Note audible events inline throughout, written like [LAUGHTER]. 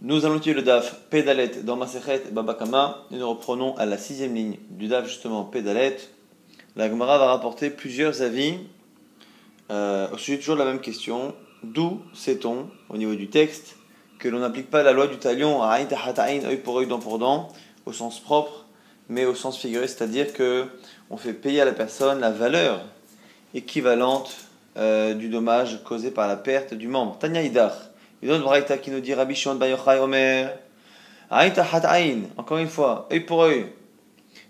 Nous allons tuer le DAF Pédalet dans Masechet Babakama et nous reprenons à la sixième ligne du DAF justement Pédalet. La Gemara va rapporter plusieurs avis euh, au sujet toujours de la même question. D'où sait-on au niveau du texte que l'on n'applique pas la loi du talion à œil pour œil, dent pour dent au sens propre mais au sens figuré, c'est-à-dire que on fait payer à la personne la valeur équivalente euh, du dommage causé par la perte du membre. Tanya Idar. Il donne Braïta qui nous dit Rabbi Shimon Bayochai Omer. Encore une fois, œil pour œil.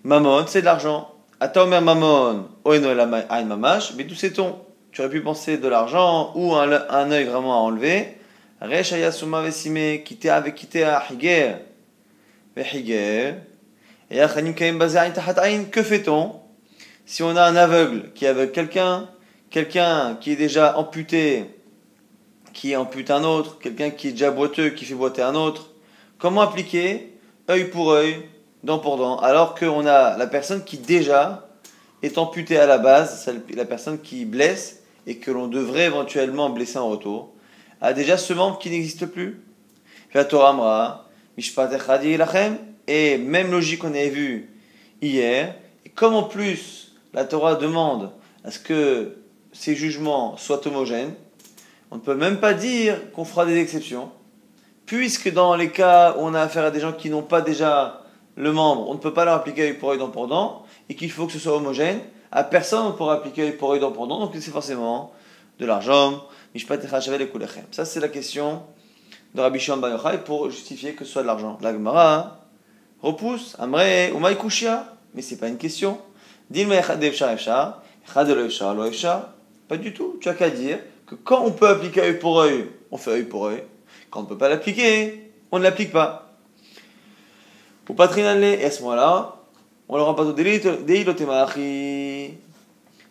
Mammon, c'est de l'argent. Ata Omer Mammon. Oeno Ain Mamash. Mais d'où sait-on? Tu aurais pu penser de l'argent ou un, un œil vraiment à enlever. Resh Ayasuma Vesime. Kité avec Kité à Higer. Vehiger. Et que fait-on? Si on a un aveugle qui est quelqu'un, quelqu'un qui est déjà amputé qui ampute un autre, quelqu'un qui est déjà boiteux, qui fait boiter un autre. Comment appliquer œil pour œil, dent pour dent, alors qu'on a la personne qui déjà est amputée à la base, la personne qui blesse et que l'on devrait éventuellement blesser en retour, a déjà ce membre qui n'existe plus? Et même logique qu'on avait vu hier, et comme en plus la Torah demande à ce que ces jugements soient homogènes, on ne peut même pas dire qu'on fera des exceptions, puisque dans les cas où on a affaire à des gens qui n'ont pas déjà le membre, on ne peut pas leur appliquer œil pour œil, pour dent, et qu'il faut que ce soit homogène. À personne on pourra appliquer œil pour œil, dent pour dent, donc c'est forcément de l'argent. Ça, c'est la question de Rabbi Shimon Bar pour justifier que ce soit de l'argent. La Gemara repousse, Amre, Umay Kushia, mais c'est pas une question. Pas du tout. Tu as qu'à dire que quand on peut appliquer œil pour œil, on fait œil pour œil. Quand on ne peut pas l'appliquer, on ne l'applique pas. Pour patrinale, et à ce moment-là, on leur pas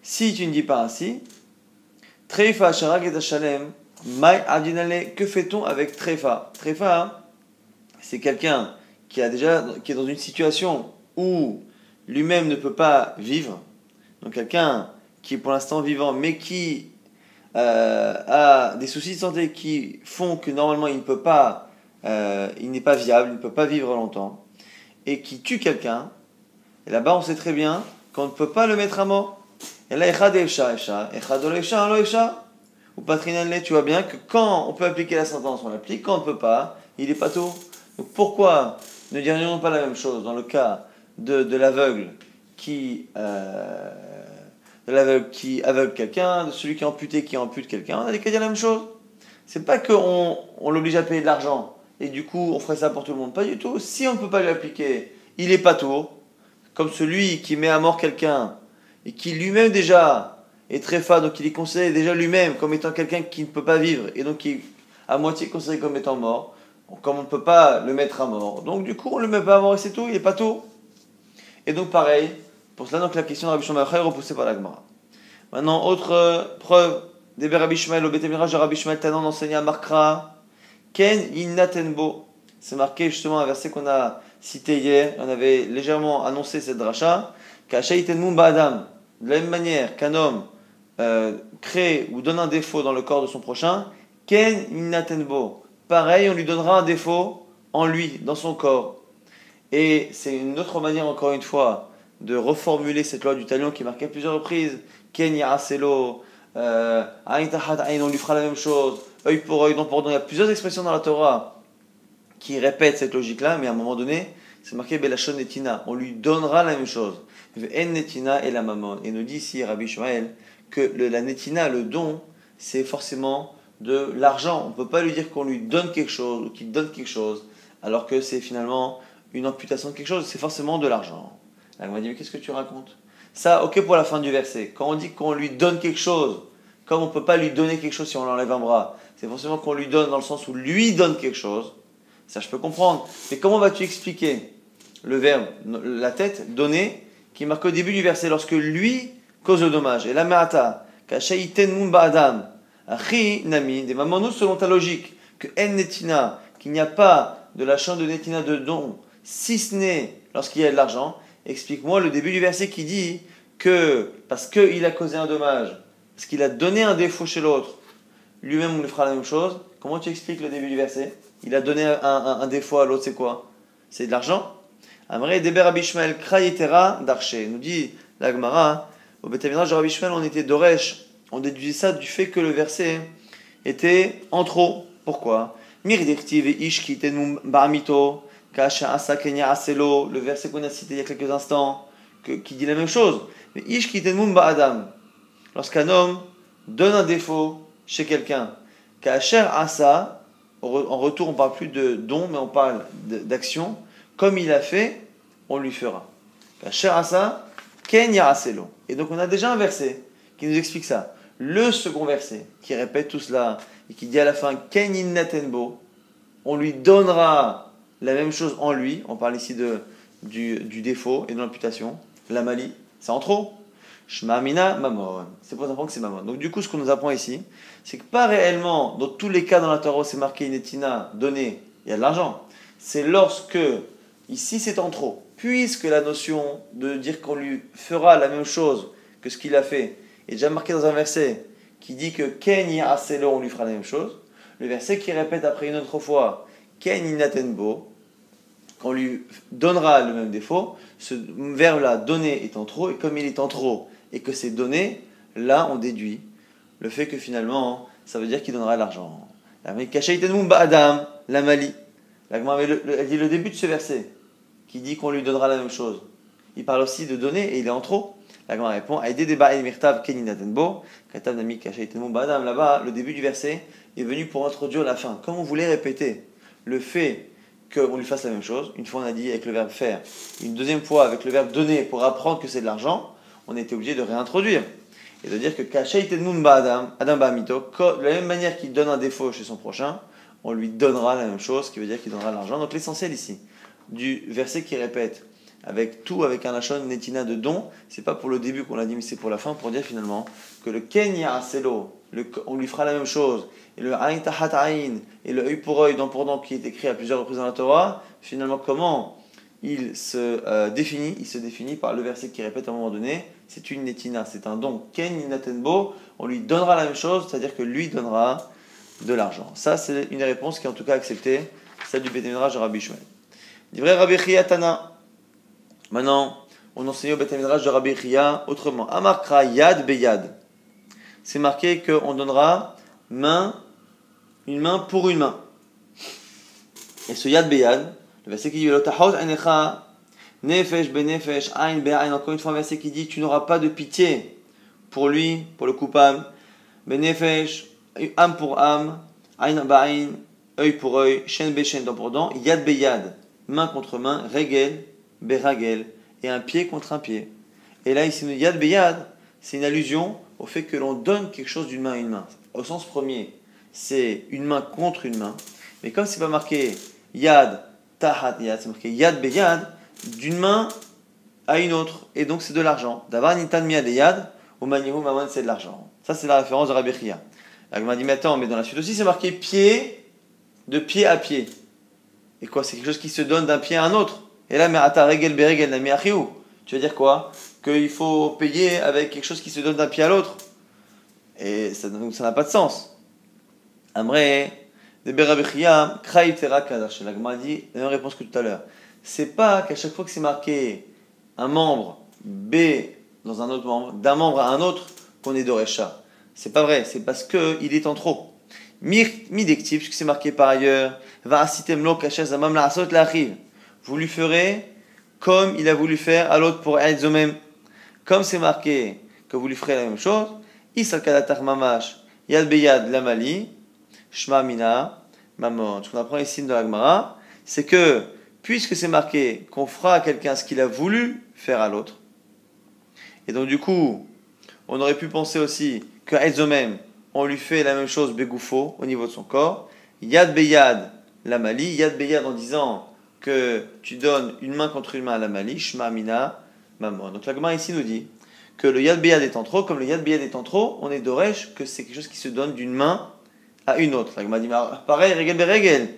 Si tu ne dis pas ainsi, Treifa Sharag et Shalem, Mai Abdinale, que fait-on avec Treifa Treifa, c'est quelqu'un qui, qui est dans une situation où lui-même ne peut pas vivre. Donc quelqu'un qui est pour l'instant vivant, mais qui euh, a des soucis de santé qui font que normalement il ne peut pas, euh, il n'est pas viable, il ne peut pas vivre longtemps, et qui tue quelqu'un, et là-bas on sait très bien qu'on ne peut pas le mettre à mort. Et là, ou patrinale, tu vois bien que quand on peut appliquer la sentence, on l'applique, quand on ne peut pas, il est pas tôt. Donc pourquoi ne dirions pas la même chose dans le cas de, de l'aveugle qui euh, de l'aveugle qui aveugle quelqu'un, de celui qui est amputé qui ampute quelqu'un, on a qu'à dire la même chose. C'est pas qu'on on, l'oblige à payer de l'argent et du coup on ferait ça pour tout le monde. Pas du tout. Si on ne peut pas l'appliquer, il est pas tôt. Comme celui qui met à mort quelqu'un et qui lui-même déjà est très fade, donc il est considéré déjà lui-même comme étant quelqu'un qui ne peut pas vivre et donc qui est à moitié considéré comme étant mort. Comme on ne peut pas le mettre à mort, donc du coup on le met pas à mort et c'est tout, il est pas tôt. Et donc pareil, pour cela, donc, la question de Rabbi Shmuel est repoussée par la Gemara. Maintenant, autre euh, preuve des Rabbi Shmuel, au Betemiraj de Rabbi Shmuel Tanan enseigne à Markra, Ken Inatenbo. C'est marqué justement un verset qu'on a cité hier, on avait légèrement annoncé cette dracha, Adam. De la même manière qu'un homme euh, crée ou donne un défaut dans le corps de son prochain, Ken Inatenbo. Pareil, on lui donnera un défaut en lui, dans son corps. Et c'est une autre manière, encore une fois, de reformuler cette loi du talion qui marquait plusieurs reprises. Ken Yaraselo, euh, on lui fera la même chose, œil pour œil, dent pour dent. Il y a plusieurs expressions dans la Torah qui répètent cette logique-là, mais à un moment donné, c'est marqué Belachon Netina. On lui donnera la même chose. En Netina et la maman. Et nous dit ici Rabbi Shmuel que la Netina, le don, c'est forcément de l'argent. On ne peut pas lui dire qu'on lui donne quelque chose ou qu'il donne quelque chose, alors que c'est finalement une amputation de quelque chose, c'est forcément de l'argent. Elle m'a dit, mais qu'est-ce que tu racontes? Ça, ok pour la fin du verset. Quand on dit qu'on lui donne quelque chose, comme on ne peut pas lui donner quelque chose si on l'enlève un bras, c'est forcément qu'on lui donne dans le sens où lui donne quelque chose. Ça, je peux comprendre. Mais comment vas-tu expliquer le verbe, la tête, donner, qui marque au début du verset, lorsque lui cause le dommage? Et la me'ata, kashaiten adam, achi nami, des nous selon ta logique, que en netina, qu'il n'y a pas de la chambre de netina de don, si ce n'est lorsqu'il y a de l'argent, explique-moi le début du verset qui dit que parce qu'il a causé un dommage, parce qu'il a donné un défaut chez l'autre, lui-même on lui fera la même chose, Comment tu expliques le début du verset? Il a donné un, défaut à l'autre, c'est quoi? C'est de l'argent? Amré Deber Abishmael Krayetera d'Arché. Nous dit la Gemara, au Betamidrash de Rabbi on était d'Oresh. On déduisait ça du fait que le verset était en trop. Pourquoi? Ish Asa Kenya Aselo, le verset qu'on a cité il y a quelques instants, qui dit la même chose. Mais Ish Adam. Lorsqu'un homme donne un défaut chez quelqu'un, Asa, en retour on parle plus de don, mais on parle d'action, comme il a fait, on lui fera. Asa, Kenya Aselo. Et donc on a déjà un verset qui nous explique ça. Le second verset, qui répète tout cela, et qui dit à la fin Kenin Natenbo, on lui donnera la même chose en lui. On parle ici de, du, défaut et de l'imputation. La mali, c'est en trop. Shmamina mamon. C'est pour ça que c'est mamon. Donc du coup, ce qu'on nous apprend ici, c'est que pas réellement, dans tous les cas dans la Torah, c'est marqué Inetina, donné, il y a de l'argent. C'est lorsque, ici c'est en trop. Puisque la notion de dire qu'on lui fera la même chose que ce qu'il a fait est déjà marqué dans un verset qui dit que Ken Aselo, on lui fera la même chose. Le verset qui répète après une autre fois Ken Inatenbo, qu'on lui donnera le même défaut, ce verbe-là, donner, est en trop, et comme il est en trop, et que c'est donné, là on déduit le fait que finalement, ça veut dire qu'il donnera l'argent. Adam, la mali. Elle dit le début de ce verset, qui dit qu'on lui donnera la même chose. Il parle aussi de donner, et il est en trop. La Gemara répond Là-bas, le début du verset est venu pour introduire la fin. Comme on voulait répéter le fait qu'on lui fasse la même chose, une fois on a dit avec le verbe faire, une deuxième fois avec le verbe donner pour apprendre que c'est de l'argent, on était obligé de réintroduire. Et de dire que Adam, Adam de la même manière qu'il donne un défaut chez son prochain, on lui donnera la même chose, ce qui veut dire qu'il donnera l'argent. Donc l'essentiel ici, du verset qui répète avec tout, avec un lachon netina de don. C'est pas pour le début qu'on l'a dit, mais c'est pour la fin, pour dire finalement que le kenya aselo, on lui fera la même chose, et le ain tahat ain, et le œil pour œil, dent pour dent, qui est écrit à plusieurs reprises dans la Torah, finalement, comment il se euh, définit Il se définit par le verset qui répète à un moment donné c'est une netina, c'est un don. Ken natenbo, on lui donnera la même chose, c'est-à-dire que lui donnera de l'argent. Ça, c'est une réponse qui est en tout cas acceptée, celle du Bétémidrash de Rabbi Shmuel. Vrai Rabbi Tana. Maintenant, on enseigne au Beth de Rabbi Chia autrement. Amarkra yad beyad. C'est marqué qu'on donnera main, une main pour une main. Et ce yad beyad, le verset qui dit nefesh benefesh, encore une fois un verset qui dit tu n'auras pas de pitié pour lui, pour le coupable. Benefesh, âme pour âme, ain ba'ain, œil pour œil, shen be dent pour dent, yad beyad, main contre main, regel, beragel, et un pied contre un pied. Et là, ici, yad beyad, c'est une allusion au fait que l'on donne quelque chose d'une main à une main. Au sens premier, c'est une main contre une main. Mais comme c'est pas marqué yad, tahat yad, c'est marqué yad beyad, d'une main à une autre. Et donc c'est de l'argent. D'avoir nitan miyad yad, au manihu maman c'est de l'argent. Ça c'est la référence de Rabbi Chia. m'a dit, mais attends, mais dans la suite aussi c'est marqué pied, de pied à pied. Et quoi C'est quelque chose qui se donne d'un pied à un autre. Et là, mais regel beregel nami Tu veux dire quoi? Qu'il faut payer avec quelque chose qui se donne d'un pied à l'autre. Et ça n'a pas de sens. Amré, de berabichia, kraïtera. La dit la même réponse que tout à l'heure. C'est pas qu'à chaque fois que c'est marqué un membre B dans un autre membre, d'un membre à un autre, qu'on est d'Orecha. C'est pas vrai, c'est parce qu'il est en trop. Midektiv, puisque c'est marqué par ailleurs, va asitemlo kashez amam la vous lui ferez comme il a voulu faire à l'autre pour même. Comme c'est marqué que vous lui ferez la même chose, Isal Kadatar Mamash, Yad Beyad Lamali, Shma Mina, Mamon. Ce qu'on apprend ici dans l'Agmara, c'est que puisque c'est marqué qu'on fera à quelqu'un ce qu'il a voulu faire à l'autre, et donc du coup, on aurait pu penser aussi qu'à même, on lui fait la même chose Begoufo au niveau de son corps, Yad Beyad Lamali, Yad Beyad en disant que tu donnes une main contre une main à la Mali, Shma Mina Mamon. Donc la Gemara ici nous dit que le Yad Beyad est en trop, comme le Yad Beyad est en trop, on est d'Oresh que c'est quelque chose qui se donne d'une main à une autre. La dit pareil, Regel Beregel.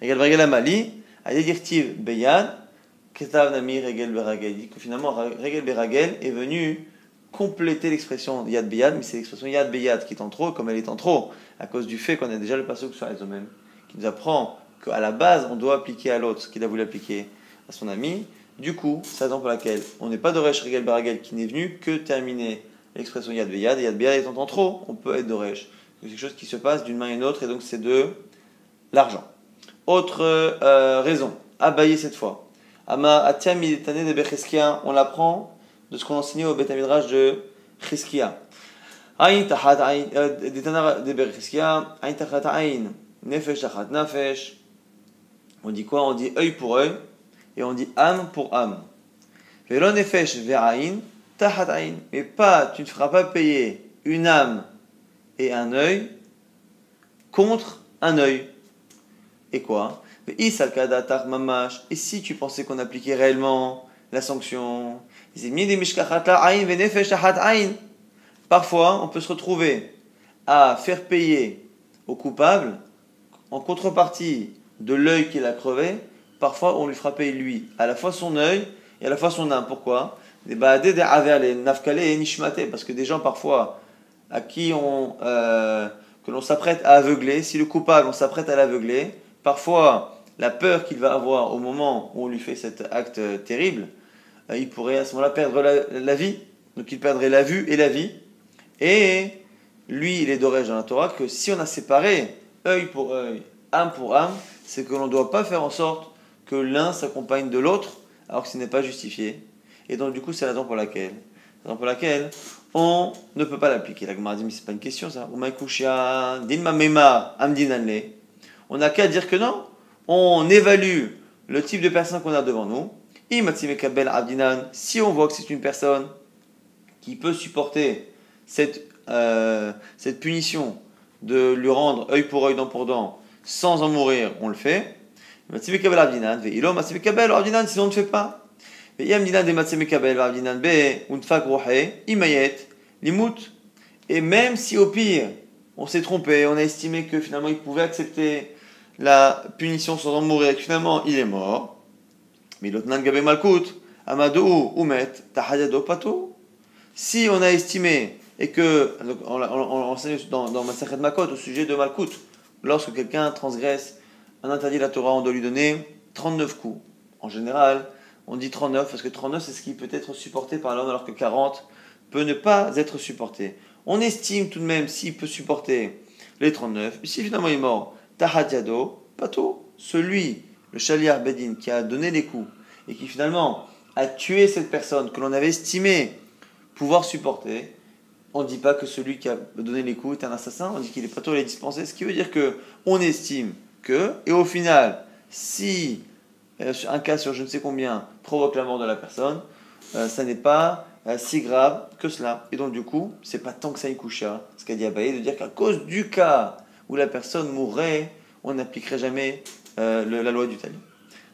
Regel Beregel à Mali, Ayedirtiv Beyad, Ketav Nami Regel Beragel. Il dit que finalement Regel Beragel est venu compléter l'expression yad beyad, mais c'est l'expression yad beyad qui est en trop, comme elle est en trop, à cause du fait qu'on a déjà le passage sur les mêmes, qui nous apprend qu'à la base, on doit appliquer à l'autre ce qu'il a voulu appliquer à son ami. Du coup, c'est la raison pour laquelle on n'est pas d'Oresh Regel Baragel qui n'est venu que terminer l'expression Yad Beyad, et Yad Beyad étant en trop, on peut être d'Oresh. Quelque chose qui se passe d'une main à une autre, et donc c'est de l'argent. Autre euh, raison, abayer cette fois. Ama Atiam de Becheskia, on l'apprend de ce qu'on enseignait au Beth de Cheskia. Aïn tachat aïn, euh, de Becheskia, aïn tachat aïn, nefesh tachat nefesh. On dit quoi? On dit œil pour œil et on dit âme pour âme. Velo nefesh tachat aïn. Mais pas, tu ne feras pas payer une âme et un œil contre un œil. Et quoi? Et si tu pensais qu'on appliquait réellement la sanction, parfois on peut se retrouver à faire payer au coupable, en contrepartie de l'œil qu'il a crevé, parfois on lui fera lui, à la fois son œil et à la fois son âme. Pourquoi? Parce que des gens parfois à qui on, euh, que l'on s'apprête à aveugler, si le coupable on s'apprête à l'aveugler, parfois la peur qu'il va avoir au moment où on lui fait cet acte terrible, euh, il pourrait à ce moment-là perdre la, vie. Donc il perdrait la vue et la vie. Et lui, il est d'origine dans la Torah que si on a séparé œil pour œil, âme pour âme, c'est que l'on ne doit pas faire en sorte que l'un s'accompagne de l'autre alors que ce n'est pas justifié. Et donc du coup, c'est la raison pour laquelle, la raison pour laquelle on ne peut pas l'appliquer. La Gemara dit c'est pas une question ça. On n'a qu'à dire que non. On évalue le type de personne qu'on a devant nous. Si on voit que c'est une personne qui peut supporter cette, euh, cette punition de lui rendre œil pour œil, dent pour dent, sans en mourir, on le fait. Sinon on ne fait pas. Et même si au pire, on s'est trompé, on a estimé que finalement il pouvait accepter la punition sans en mourir, et que finalement il est mort, mais gabe malkout, amadou umet, tahayado pato. Si on a estimé, et que, on enseigne dans, dans Masachet Makot au sujet de malkout, lorsque quelqu'un transgresse un interdit de la Torah, on doit lui donner 39 coups. En général, on dit 39 parce que 39 c'est ce qui peut être supporté par l'homme alors que 40 peut ne pas être supporté. On estime tout de même s'il peut supporter les 39. Si finalement il est mort, Tahadiado, Pato, celui, le Shaliar Bedin, qui a donné les coups et qui finalement a tué cette personne que l'on avait estimé pouvoir supporter, on ne dit pas que celui qui a donné les coups est un assassin, on dit qu'il est Pato, il est dispensé, ce qui veut dire que on estime que, et au final, si un cas sur je ne sais combien provoque la mort de la personne, euh, ça n'est pas euh, si grave que cela. Et donc du coup, c'est pas tant que ça y coucha, ce qu'a dit Abaye, de dire qu'à cause du cas où la personne mourrait, on n'appliquerait jamais la loi du talion.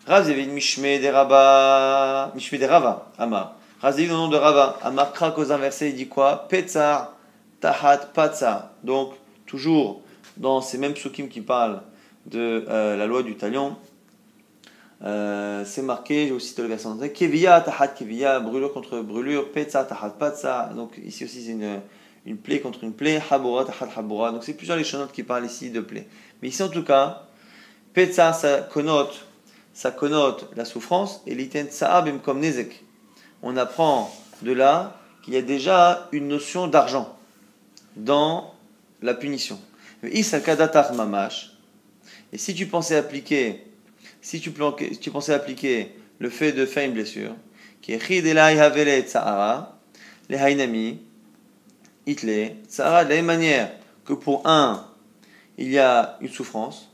Rav une Mishme de Rava, Mishme Rava, Amar. Rav le nom de Rava, Amar krak aux inversés, il dit quoi? Petzar, Tahat, Patsa. Donc, toujours dans ces mêmes psukim qui parlent de la loi du talion, euh, c'est marqué, j'ai aussi le verset en Kevia, tahat kevia, brûlure contre brûlure, petza, tahat patza. Donc ici aussi c'est une, une plaie contre une plaie, habura, tahat habura. Donc c'est plusieurs les chanotes qui parlent ici de plaie. Mais ici en tout cas, petza ça connote, ça connote la souffrance et l'iten saabim comme nezek. On apprend de là qu'il y a déjà une notion d'argent dans la punition. Et si tu pensais appliquer si tu, pensais appliquer le fait de faire une blessure, qui est les hainami, itle, tsahara, de la même manière que pour un, il y a une souffrance,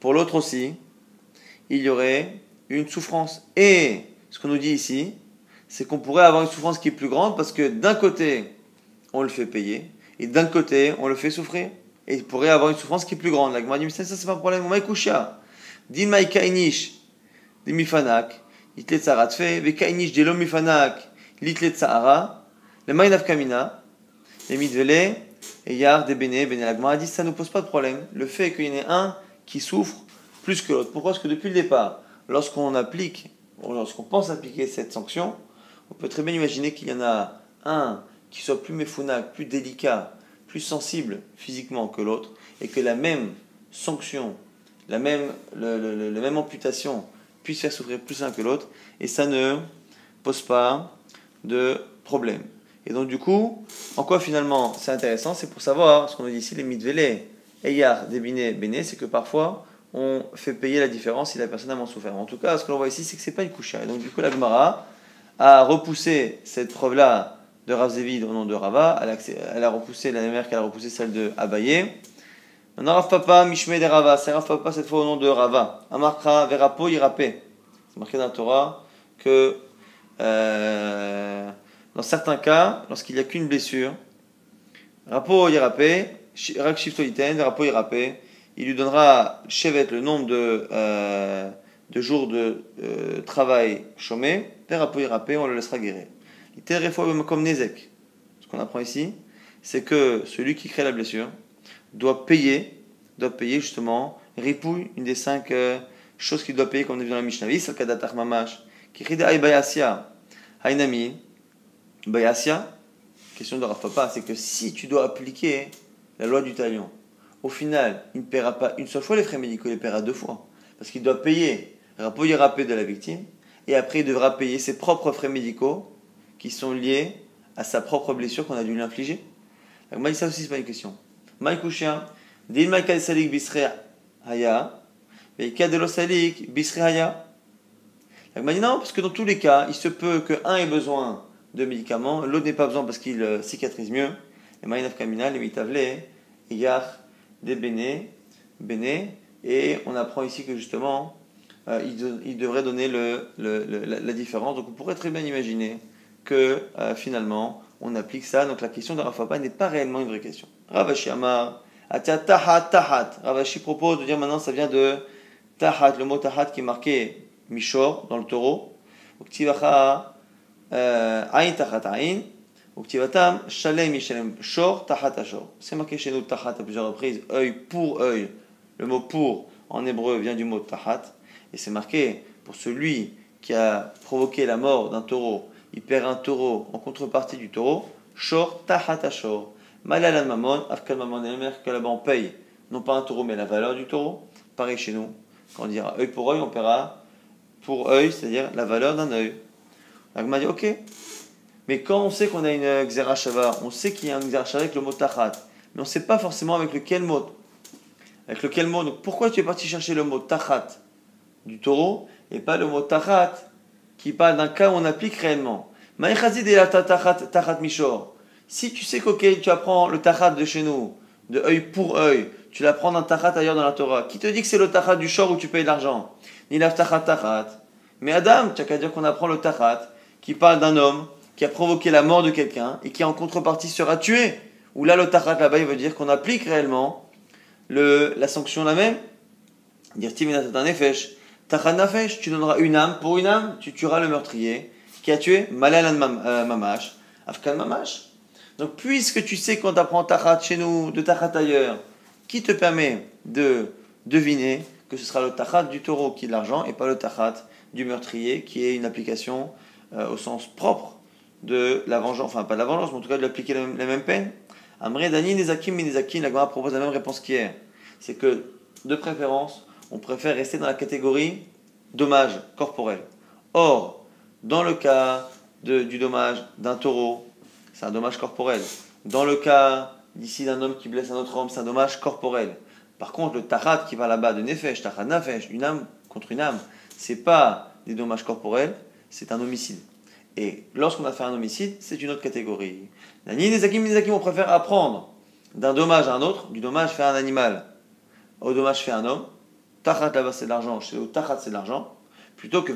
pour l'autre aussi, il y aurait une souffrance. Et ce qu'on nous dit ici, c'est qu'on pourrait avoir une souffrance qui est plus grande parce que d'un côté, on le fait payer, et d'un côté, on le fait souffrir. Et il pourrait avoir une souffrance qui est plus grande. La dit, ça, c'est pas un problème. Din mai kainish de mifanak, itle tsarat fe, ve kainish de lo mifanak, litle tsara, le mai kamina, le midvele, et yar de bene, bene a dit ça ne pose pas de problème. Le fait qu'il y en ait un qui souffre plus que l'autre. Pourquoi? Parce que depuis le départ, lorsqu'on applique, lorsqu'on pense appliquer cette sanction, on peut très bien imaginer qu'il y en a un qui soit plus méphounac, plus délicat, plus sensible physiquement que l'autre, et que la même sanction, la même, le, la même amputation puisse faire souffrir plus l'un que l'autre, et ça ne pose pas de problème. Et donc du coup, en quoi finalement c'est intéressant? C'est pour savoir ce qu'on nous dit ici, les mitvélé, eyar, débiné, béné, c'est que parfois on fait payer la différence si la personne a moins souffert. En tout cas, ce que l'on voit ici, c'est que c'est pas une coucha. Et donc du coup, la Gemara a repoussé cette preuve-là de Rav Zévid au nom de Rava, elle a, repoussé la même qu'elle a repoussé celle de Abaye. Maintenant, Rav Papa, Mishme de Rava, c'est Rav Papa cette fois au nom de Rava. Amarkra, Verapo, Irapé. C'est marqué dans la Torah que euh, dans certains cas, lorsqu'il n'y a qu'une blessure, Rapo Irapé, Rak Shiftoiten, Verapo Irapé, il lui donnera Chevet le nombre de, euh, de jours de euh, travail chômé, Verapo Irapé, on le laissera guérir. comme Nezek. Ce qu'on apprend ici, c'est que celui qui crée la blessure doit payer, doit payer justement, ripouille, une des cinq euh, choses qu'il doit payer, comme on a vu dans la Mishnah. Mamash, Hainami, Bayasia, question de Rafa c'est que si tu dois appliquer la loi du talion, au final, il ne paiera pas une seule fois les frais médicaux, il les paiera deux fois. Parce qu'il doit payer, rapouiller de la victime, et après il devra payer ses propres frais médicaux qui sont liés à sa propre blessure qu'on a dû lui infliger. Donc, moi, ça aussi, c'est pas une question. Maïkouchien, Din Maïkal Salik Bisre Haya, Veikadelo Salik Bisre Haya. Donc, dit non, parce que dans tous les cas, il se peut qu'un ait besoin de médicaments, l'autre n'ait pas besoin parce qu'il euh, cicatrise mieux. Et Maïnaf Kamina, les Mitavle, Iyar, des Béné, et on apprend ici que justement, euh, il, devrait donner le, la, différence. Donc on pourrait très bien imaginer que euh, finalement, on applique ça. Donc la question de Rafapa n'est pas réellement une vraie question. Ravashi Amar, Atia Tahat Tahat. Ravashi propose de dire maintenant ça vient de Tahat, le mot Tahat qui est marqué Mishor dans le taureau. Uktivacha euh, Ain Tahat Ain. Uktivatam Shalem Mishalem Shor Tahat Ashor. C'est marqué chez nous Tahat à plusieurs reprises, œil pour œil. Le mot pour en hébreu vient du mot Tahat. Et c'est marqué pour celui qui a provoqué la mort d'un taureau il perd un taureau en contrepartie du taureau, shor tahata shor. Malalan mamon, afkal mamon et que là-bas on paye, non pas un taureau mais la valeur du taureau. Pareil chez nous, quand on dira œil pour œil, on paiera pour œil, c'est-à-dire la valeur d'un œil. m'a dit ok. Mais quand on sait qu'on a une xerashava, on sait qu'il y a un xerashava avec le mot tahat, mais on ne sait pas forcément avec lequel mot. Avec lequel mot. Donc pourquoi tu es parti chercher le mot tahat du taureau et pas le mot tahat qui parle d'un cas où on applique réellement? Si tu sais que tu apprends le tachat de chez nous, de œil pour œil, tu l'apprends d'un tachat ailleurs dans la Torah. Qui te dit que c'est le tachat du shor où tu payes l'argent? Ni la tachat tachat. Mais Adam, tu as qu'à dire qu'on apprend le tachat qui parle d'un homme qui a provoqué la mort de quelqu'un et qui en contrepartie sera tué. Ou là, le tachat là-bas, il veut dire qu'on applique réellement le, la sanction la même. Dire un nefesh tu donneras une âme pour une âme, tu tueras le meurtrier qui a tué Malal euh, Mamash, Afkan Mamash. Donc, puisque tu sais qu'on t'apprend Tachat chez nous, de Tachat ailleurs, qui te permet de deviner que ce sera le Tachat du taureau qui est de l'argent et pas le Tachat du meurtrier qui est une application euh, au sens propre de la vengeance, enfin pas de la vengeance, mais en tout cas de l'appliquer la, même peine. Amré, Dani, Nezakim, Nezakim, la propose la même réponse qu'hier. C'est que, de préférence, on préfère rester dans la catégorie dommage corporel. Or, dans le cas du dommage d'un taureau, c'est un dommage corporel. Dans le cas d'ici d'un homme qui blesse un autre homme, c'est un dommage corporel. Par contre, le tarat qui va là-bas de nefesh, tarat nafesh, une âme contre une âme, c'est pas des dommages corporels, c'est un homicide. Et lorsqu'on a fait un homicide, c'est une autre catégorie. On préfère apprendre d'un dommage à un autre, du dommage fait à un animal au dommage fait à un homme, Tachat là-bas c'est de l'argent, chez nous Tachat c'est de l'argent, plutôt que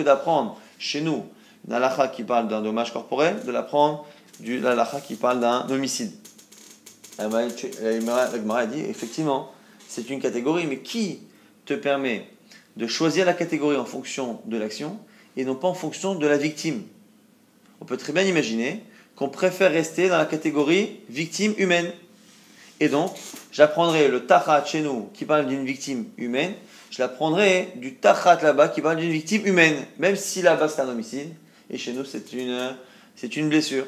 d'apprendre chez nous l'alacha qui parle d'un dommage corporel, de l'apprendre du l'alacha qui parle d'un homicide. L'Agmara dit effectivement, c'est une catégorie, mais qui te permet de choisir la catégorie en fonction de l'action et non pas en fonction de la victime? On peut très bien imaginer qu'on préfère rester dans la catégorie victime humaine. Et donc, j'apprendrai le tachat chez nous qui parle d'une victime humaine, je l'apprendrai du tachat là-bas qui parle d'une victime humaine, même si là-bas c'est un homicide, et chez nous c'est une, c'est une blessure.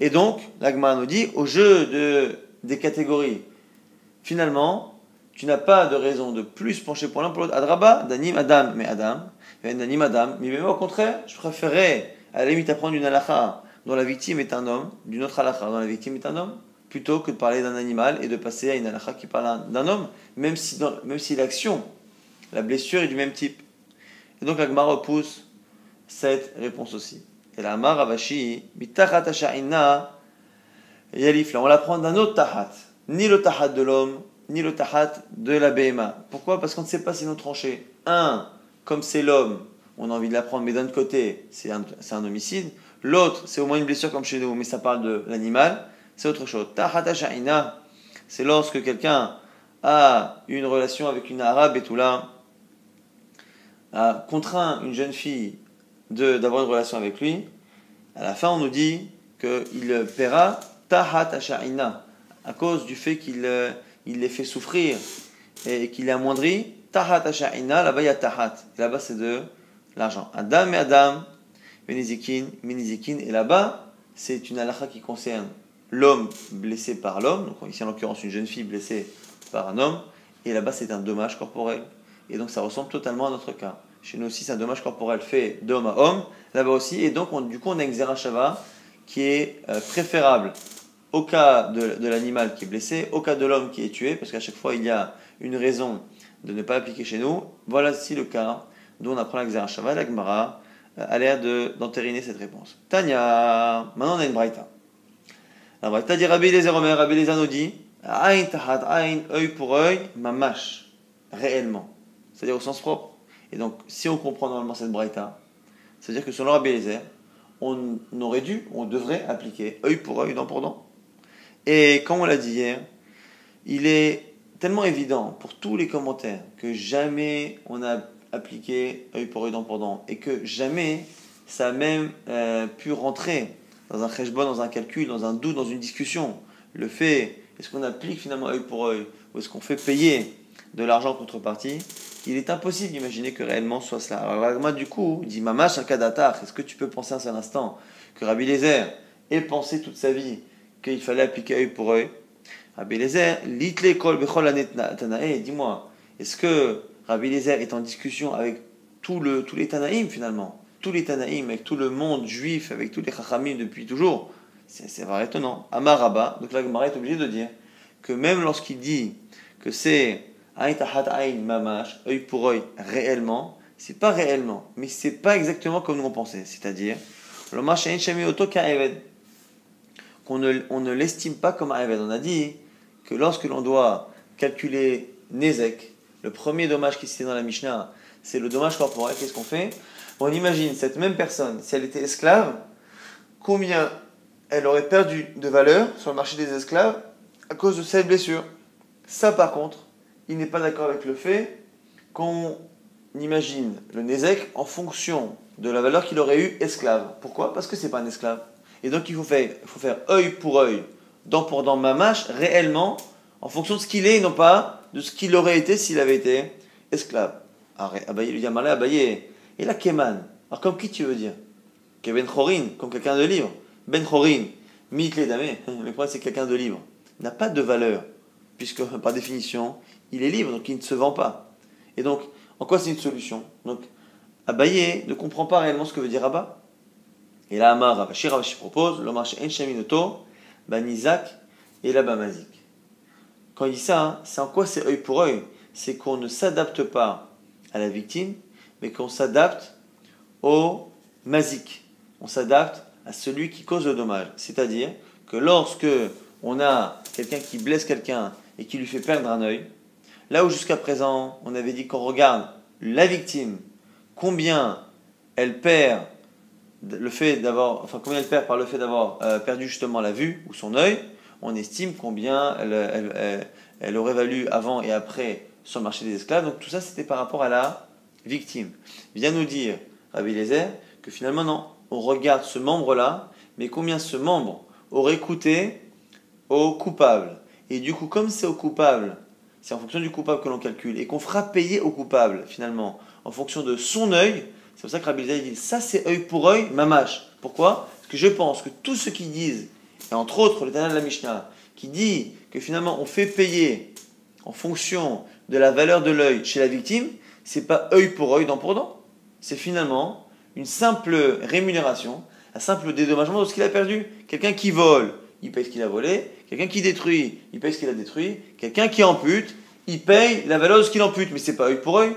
Et donc, l'Agma nous dit, au jeu de, des catégories, finalement, tu n'as pas de raison de plus pencher pour l'un pour l'autre. Adraba, Danim Adam, mais Adam, Danim Adam, mais au contraire, je préférais à la limite apprendre une halakha dont la victime est un homme, d'une autre halakha dont la victime est un homme, plutôt que de parler d'un animal et de passer à une halakha qui parle d'un homme, même si, même si l'action, la blessure est du même type. Et donc l'Agma repousse cette réponse aussi. Et la Amar Ravashi, mitachat yalif, on l'apprend d'un autre tahat, ni le tahat de l'homme, ni le tahat de la BMA. Pourquoi? Parce qu'on ne sait pas si nous tranchés. Un, comme c'est l'homme, on a envie de l'apprendre, mais d'un côté, c'est un, un, homicide. L'autre, c'est au moins une blessure comme chez nous, mais ça parle de l'animal. C'est autre chose. Tahat sha'ina, c'est lorsque quelqu'un a une relation avec une arabe et tout là, a contraint une jeune fille d'avoir une relation avec lui, à la fin on nous dit qu'il paiera tahat asha'ina à cause du fait qu'il euh, il les fait souffrir et qu'il est amoindri. Tahat asha'ina, là-bas il y a tahat. Là-bas c'est de l'argent. Adam et Adam, menizikin. Et là-bas c'est une halakha qui concerne l'homme blessé par l'homme, donc ici en l'occurrence une jeune fille blessée par un homme, et là-bas c'est un dommage corporel. Et donc ça ressemble totalement à notre cas. Chez nous aussi, c'est un dommage corporel fait d'homme à homme, là-bas aussi. Et donc, du coup, on a une Xerashava qui est euh, préférable au cas de, l'animal qui est blessé, au cas de l'homme qui est tué, parce qu'à chaque fois, il y a une raison de ne pas appliquer chez nous. Voilà ici le cas dont on apprend la Xerashava. La Gemara euh, a l'air d'entériner cette réponse. Tanya, maintenant on a une Braïta. La Braïta dit Rabbi les Omer, Rabbi les Anodi, Aïn tahat aïn, œil pour œil, mamash, réellement. C'est-à-dire au sens propre. Et donc, si on comprend normalement cette braïta, c'est-à-dire que selon Rabbi Eliezer, on aurait dû, on devrait appliquer œil pour œil, dent pour dent. Et comme on l'a dit hier, il est tellement évident pour tous les commentaires que jamais on a appliqué œil pour œil, dent pour dent, et que jamais ça a même euh, pu rentrer dans un cheshbon, dans un calcul, dans un doute, dans une discussion. Le fait, est-ce qu'on applique finalement œil pour œil, ou est-ce qu'on fait payer de l'argent en contrepartie? Il est impossible d'imaginer que réellement soit cela. Alors moi du coup, dit Mamash al est-ce que tu peux penser un seul instant que Rabbi Lézer ait pensé toute sa vie qu'il fallait appliquer œil pour œil Rabbi Lézer, l'itle kol bechol tanae, dis-moi, est-ce que Rabbi Lézer est en discussion avec tout le, tous les Tanaïm finalement? Tous les Tanaïm, avec tout le monde juif, avec tous les Chachamim depuis toujours? C'est vraiment étonnant. Amar Rabba, donc là, Gemara est obligé de dire que même lorsqu'il dit que c'est mamash, œil pour œil, réellement, c'est pas réellement, mais c'est pas exactement comme nous on pensait. C'est-à-dire, qu'on ne, on ne l'estime pas comme un. On a dit que lorsque l'on doit calculer Nezek, le premier dommage qui se fait dans la Mishnah, c'est le dommage corporel. Qu'est-ce qu'on fait? On imagine cette même personne, si elle était esclave, combien elle aurait perdu de valeur sur le marché des esclaves à cause de cette blessure? Ça, par contre, il n'est pas d'accord avec le fait qu'on imagine le Nézek en fonction de la valeur qu'il aurait eu esclave. Pourquoi? Parce que c'est pas un esclave. Et donc il faut faire, œil pour œil, dent pour dent, mamache, réellement, en fonction de ce qu'il est, et non pas de ce qu'il aurait été s'il avait été esclave. Abaye lui dit Amalé, Abaye, et la Keman. Alors comme qui tu veux dire? Ben Chorin, comme quelqu'un de libre. Ben Chorin, Mitle Damé, [LAUGHS] le problème c'est quelqu'un de libre. N'a pas de valeur, puisque par définition, il est libre, donc il ne se vend pas. Et donc, en quoi c'est une solution? Donc, Abaye ne comprend pas réellement ce que veut dire Abba. Et là, Amar Ravashi, Ravashi propose, le marché Ensheminoto, Banizak et la Bamazik. Quand il dit ça, hein, c'est en quoi c'est œil pour œil? C'est qu'on ne s'adapte pas à la victime, mais qu'on s'adapte au mazik. On s'adapte à celui qui cause le dommage. C'est-à-dire que lorsque on a quelqu'un qui blesse quelqu'un et qui lui fait perdre un œil, Là où jusqu'à présent, on avait dit qu'on regarde la victime, combien elle perd le fait d'avoir, enfin combien elle perd par le fait d'avoir euh, perdu justement la vue ou son œil, on estime combien elle, aurait valu avant et après sur le marché des esclaves. Donc tout ça, c'était par rapport à la victime. Vient nous dire Rabbi Lézer que finalement non, on regarde ce membre-là, mais combien ce membre aurait coûté au coupable. Et du coup, comme c'est au coupable c'est en fonction du coupable que l'on calcule et qu'on fera payer au coupable finalement en fonction de son œil. C'est pour ça que Rabbi dit ça c'est œil pour œil, mamache. Pourquoi? Parce Parce que je pense que tous ceux qui disent, et entre autres le Tana de la Mishnah, qui dit que finalement on fait payer en fonction de la valeur de l'œil chez la victime, c'est pas œil pour œil, dent pour dent. C'est finalement une simple rémunération, un simple dédommagement de ce qu'il a perdu. Quelqu'un qui vole, il paye ce qu'il a volé. Quelqu'un qui détruit, il paye ce qu'il a détruit. Quelqu'un qui ampute, il paye la valeur qu'il ampute. Mais c'est pas œil pour œil.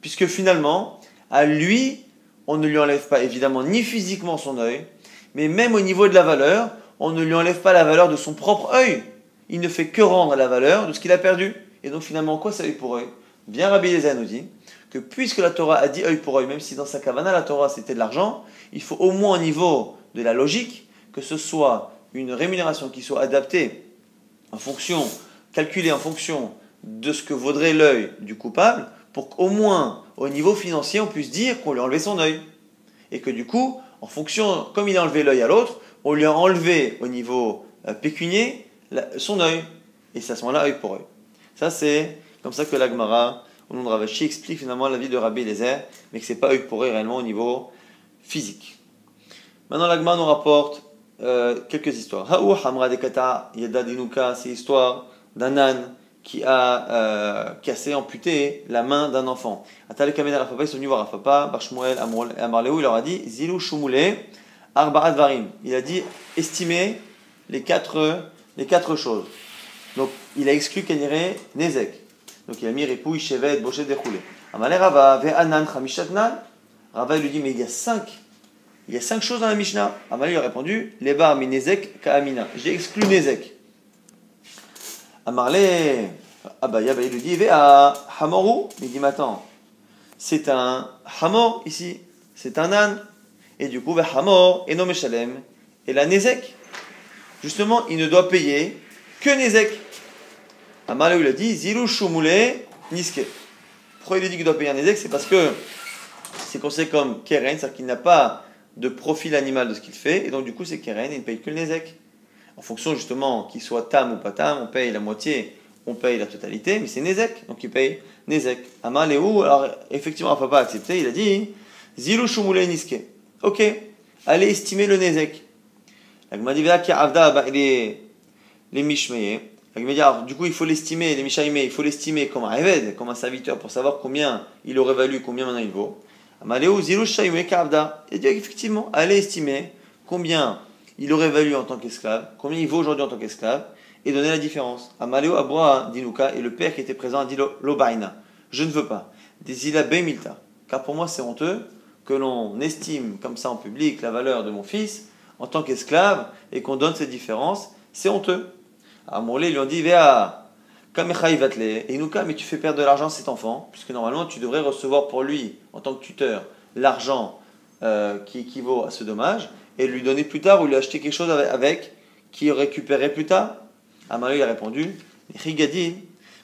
Puisque finalement, à lui, on ne lui enlève pas évidemment ni physiquement son œil, mais même au niveau de la valeur, on ne lui enlève pas la valeur de son propre œil. Il ne fait que rendre la valeur de ce qu'il a perdu. Et donc finalement, quoi c'est œil pour œil? Bien Rabbi Lézé nous dit que puisque la Torah a dit œil pour œil, même si dans sa kavana la Torah c'était de l'argent, il faut au moins au niveau de la logique que ce soit une rémunération qui soit adaptée en fonction, calculée en fonction de ce que vaudrait l'œil du coupable, pour qu'au moins au niveau financier on puisse dire qu'on lui a enlevé son œil. Et que du coup, en fonction, comme il a enlevé l'œil à l'autre, on lui a enlevé au niveau euh, pécunier son œil. Et c'est à ce moment-là œil pour œil. Ça, c'est comme ça que l'Agmara, au nom de Ravashi, explique finalement la vie de Rabbi Eliezer, mais que c'est pas œil pour œil réellement au niveau physique. Maintenant, l'Agmara nous rapporte euh, quelques histoires. Haou Hamra Dekata Yada Dinuka, c'est l'histoire d'un âne qui a euh, cassé, amputé la main d'un enfant. Atale Kamena Rafapa, ils sont venus voir Rafapa, Barshmuel, Amarleou, il leur a dit Zilou Shumule, Arbarat Varim. Il a dit estimer les quatre, les quatre choses. Donc il a exclu Kenire Nezek. Donc il a mis Ripouille, Shevet, Bochet, Dechoulé. Amalé Rava, Ve'anan, Chamishatnan. Rava lui dit Mais il y a cinq. Il y a cinq choses dans la Mishnah. Amalé lui a répondu Leba, Minezek, Ka'amina. J'ai exclu Nezek. Amarlé, Abaya, il lui dit, à Hamoru. Il dit, mais attends, c'est un Hamor ici, c'est un âne. Et du coup, Hamor et Nomeshalem et la Nezek. Justement, il ne doit payer que Nezek. Amarlé lui a dit, Zilu Shumule Niske. Pourquoi il lui dit qu'il doit payer un Nezek? C'est parce que c'est considéré comme Keren, c'est-à-dire qu'il n'a pas de profil animal de ce qu'il fait, et donc du coup c'est Keren il ne paye que le Nezek en fonction justement qu'il soit tam ou pas tam, on paye la moitié, on paye la totalité, mais c'est Nezek, donc il paye Nezek. Amal et où Alors effectivement, on ne pas accepter, il a dit Zilu Shumule Niske. Ok, allez estimer le avda les les mishmeye. Du coup, il faut l'estimer, les mishaïmé, il faut l'estimer comme un Eved, comme un serviteur, pour savoir combien il aurait valu, combien maintenant il vaut. Il dit effectivement, allez estimer combien il aurait valu en tant qu'esclave, combien il vaut aujourd'hui en tant qu'esclave, et donner la différence. Amaleo Aboa Dinuka, et le père qui était présent a dit Lobaina, je ne veux pas. Des Milta, car pour moi c'est honteux que l'on estime comme ça en public la valeur de mon fils en tant qu'esclave et qu'on donne cette différence, c'est honteux. À Morlé, ils lui ont dit Vea, et Inuka, mais tu fais perdre de l'argent à cet enfant, puisque normalement tu devrais recevoir pour lui, en tant que tuteur, l'argent euh, qui équivaut à ce dommage, et lui donner plus tard ou lui acheter quelque chose avec, qui récupérait plus tard Amalé a répondu Rigadi,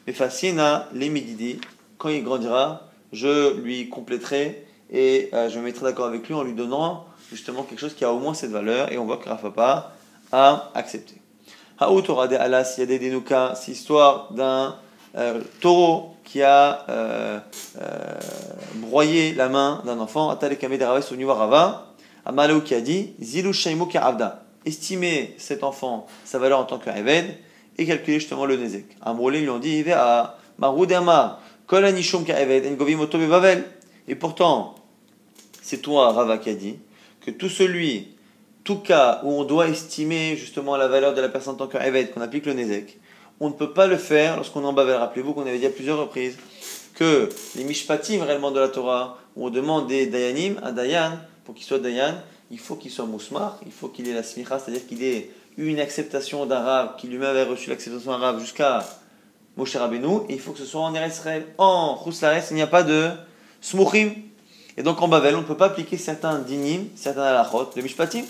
mais Fasina, les quand il grandira, je lui compléterai et euh, je me mettrai d'accord avec lui en lui donnant justement quelque chose qui a au moins cette valeur et on voit que Rafapa a accepté. Haout de Alas, il y a des Denuka, c'est l'histoire d'un euh, taureau qui a euh, broyé la main d'un enfant, Atale Kame au Rava, Amalou qui a dit Zilu Shaimu Avda. Estimer cet enfant, sa valeur en tant qu'Eved, et calculer justement le Nezek. Amroulé lui ont dit à Maroudama, Kolanishum Ka'eved, Engovimoto Bavel. Et pourtant, c'est toi, Rava, qui a dit que tout celui, tout cas où on doit estimer justement la valeur de la personne en tant qu'Eved, qu'on applique le Nezek, on ne peut pas le faire lorsqu'on en Bavel. Rappelez-vous qu'on avait dit à plusieurs reprises que les Mishpatim réellement de la Torah, où on demande des Dayanim, un Dayan, pour qu'il soit Dayan, il faut qu'il soit Mousmar, il faut qu'il ait la Smicha, c'est-à-dire qu'il ait eu une acceptation d'un Rav, qu'il lui-même avait reçu l'acceptation Rav jusqu'à Moshe Rabbeinu, et il faut que ce soit en Israël. En Rouslares, il n'y a pas de Smuchim. Et donc en Babel, on ne peut pas appliquer certains dinim, certains halachot, le mishpatim.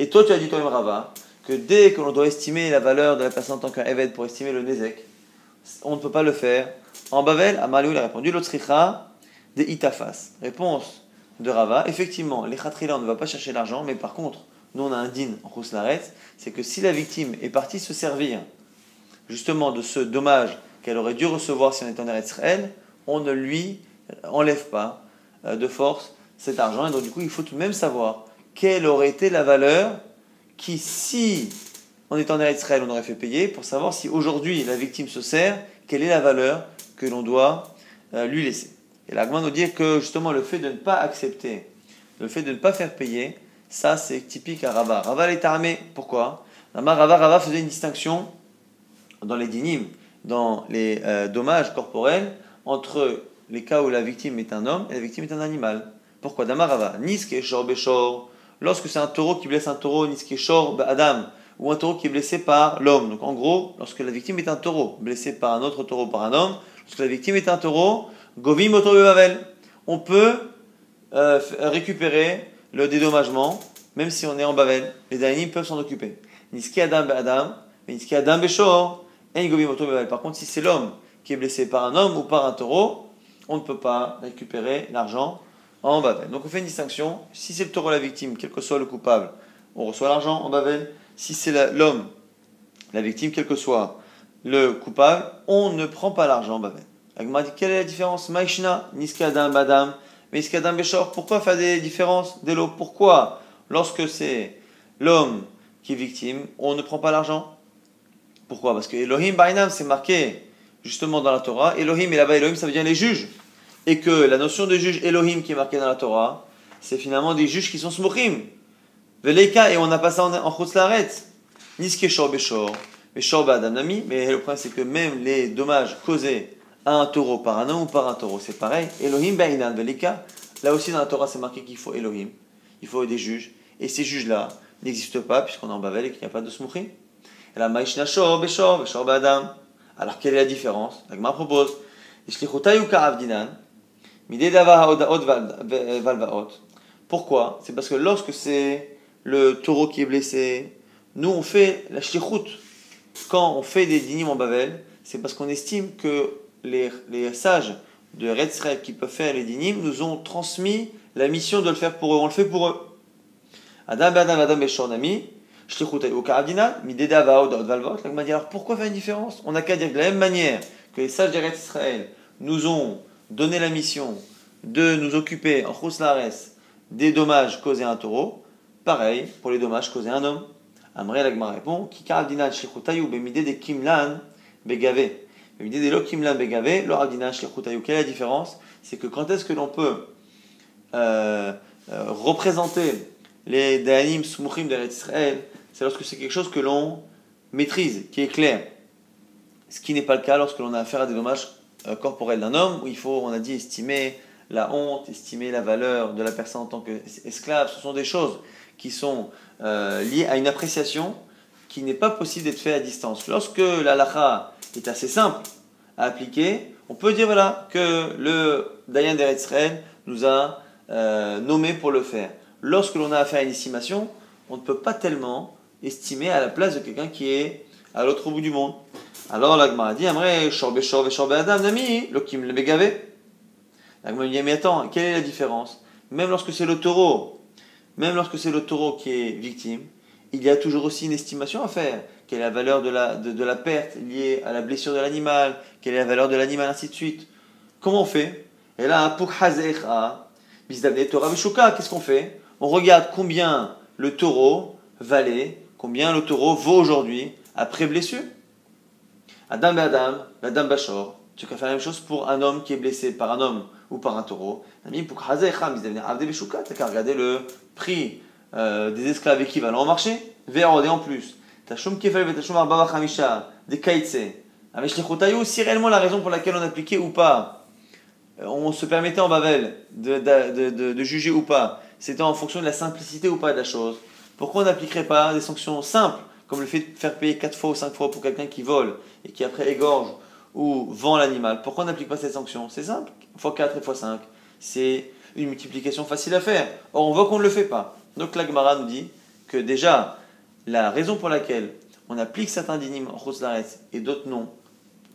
Et toi, tu as dit toi-même, Rava, que dès que l'on doit estimer la valeur de la personne en tant qu'un Eved pour estimer le Nezek, on ne peut pas le faire. En Babel, Amaliou a répondu, l'Otsricha de Itafas. Réponse de Rava, effectivement, les khatrila, on ne va pas chercher l'argent, mais par contre, nous on a un din en Rouslaret, c'est que si la victime est partie se servir justement de ce dommage qu'elle aurait dû recevoir si on était en Israël, on ne lui enlève pas euh, de force cet argent, et donc du coup il faut tout de même savoir quelle aurait été la valeur qui, si on est en Israël, on aurait fait payer, pour savoir si aujourd'hui la victime se sert, quelle est la valeur que l'on doit euh, lui laisser. Et l'argument nous dit que justement le fait de ne pas accepter, le fait de ne pas faire payer, ça c'est typique à Rava. Rava est armé, pourquoi? Rava, Rava faisait une distinction dans les dynimes, dans les euh, dommages corporels, entre les cas où la victime est un homme et la victime est un animal. Pourquoi? Damarava, Niske Shor Beshor, lorsque c'est un taureau qui blesse un taureau, Niske Shor Adam, ou un taureau qui est blessé par l'homme. Donc en gros, lorsque la victime est un taureau, blessé par un autre taureau par un homme, lorsque la victime est un taureau, Govim Bavel, on peut euh, récupérer le dédommagement, même si on est en Bavel. Les Dayanim peuvent s'en occuper. Niske Adam Adam, Adam Beshor. Par contre, si c'est l'homme qui est blessé par un homme ou par un taureau, on ne peut pas récupérer l'argent en Babel. Donc on fait une distinction. Si c'est le taureau la victime, quel que soit le coupable, on reçoit l'argent en Babel. Si c'est l'homme, la victime, quel que soit le coupable, on ne prend pas l'argent en Babel. Agma dit quelle est la différence? Maïshna, Niskadam, Badam, Niskadam, Beshor. Pourquoi faire des différences Délo Pourquoi lorsque c'est l'homme qui est victime, on ne prend pas l'argent? Pourquoi? Parce que Elohim Bainam, c'est marqué justement dans la Torah. Elohim et là-bas Elohim, ça veut dire les juges et que la notion de juge Elohim qui est marquée dans la Torah, c'est finalement des juges qui sont smuchim. Veleika, et on n'a pas ça en, en Niske shor beshor, beshor nami, mais le problème c'est que même les dommages causés à un taureau par un homme ou par un taureau, c'est pareil. Elohim bainan veleka, là aussi dans la Torah c'est marqué qu'il faut Elohim, il faut des juges, et ces juges-là n'existent pas puisqu'on est en Bavel et qu'il n'y a pas de smuchim. Et la maishna shor beshor, beshor badam. Alors quelle est la différence? L'agma propose, Ishlichutayu ka'avdinan, pourquoi? C'est parce que lorsque c'est le taureau qui est blessé, nous on fait la shlichut. Quand on fait des dynimes en Bavel, c'est parce qu'on estime que les, les sages de Retzrel qui peuvent faire les dynimes nous ont transmis la mission de le faire pour eux. On le fait pour eux. Adam, Adam, Adam, Shornami, alors pourquoi faire une différence? On n'a qu'à dire que de la même manière que les sages d'Israël nous ont donné la mission de nous occuper en Lares des dommages causés à un taureau, pareil pour les dommages causés à un homme. Amré Lagma répond bemide de Kimlan Begave. Bemide de Kimlan Begave, lo. Quelle est la différence? C'est que quand est-ce que l'on peut euh, euh, représenter les Dayanim Smuchim d'Israël C'est lorsque c'est quelque chose que l'on maîtrise, qui est clair. Ce qui n'est pas le cas lorsque l'on a affaire à des dommages euh, corporel d'un homme, où il faut, on a dit, estimer la honte, estimer la valeur de la personne en tant qu'esclave. Ce sont des choses qui sont euh, liées à une appréciation qui n'est pas possible d'être fait à distance. Lorsque l'alacha est assez simple à appliquer, on peut dire voilà, que le Dayan d'Eretzrel nous a euh, nommé pour le faire. Lorsque l'on a affaire à une estimation, on ne peut pas tellement estimer à la place de quelqu'un qui est à l'autre bout du monde. Alors l'agma dit, Amre, shorbe shorbe shorbe adam, nami, lokim le begave. L'agma dit, mais attends, quelle est la différence? Même lorsque c'est le taureau, même lorsque c'est le taureau qui est victime, il y a toujours aussi une estimation à faire. Quelle est la valeur de la, de, la perte liée à la blessure de l'animal? Quelle est la valeur de l'animal, ainsi de suite. Comment on fait? Et là, pour Hazecha, Torah qu'est-ce qu'on fait? On regarde combien le taureau valait, combien le taureau vaut aujourd'hui après blessure. Adam et Adam, Adam Bachor, tu peux faire la même chose pour un homme qui est blessé par un homme ou par un taureau. pour tu qu'à regarder le prix euh, des esclaves équivalents au marché. Vérodé en plus. Tachum Kefel Tachum Arbava Hamisha, des Kaitse. Avec si réellement la raison pour laquelle on appliquait ou pas, euh, on se permettait en Bavel de, de, de, de juger ou pas, c'était en fonction de la simplicité ou pas de la chose. Pourquoi on n'appliquerait pas des sanctions simples comme le fait de faire payer 4 fois ou 5 fois pour quelqu'un qui vole et qui après égorge ou vend l'animal, pourquoi on n'applique pas cette sanction? C'est simple, fois 4 et fois 5. C'est une multiplication facile à faire. Or, on voit qu'on ne le fait pas. Donc, la Gemara nous dit que déjà, la raison pour laquelle on applique certains dynimes en Khoslaret et d'autres non,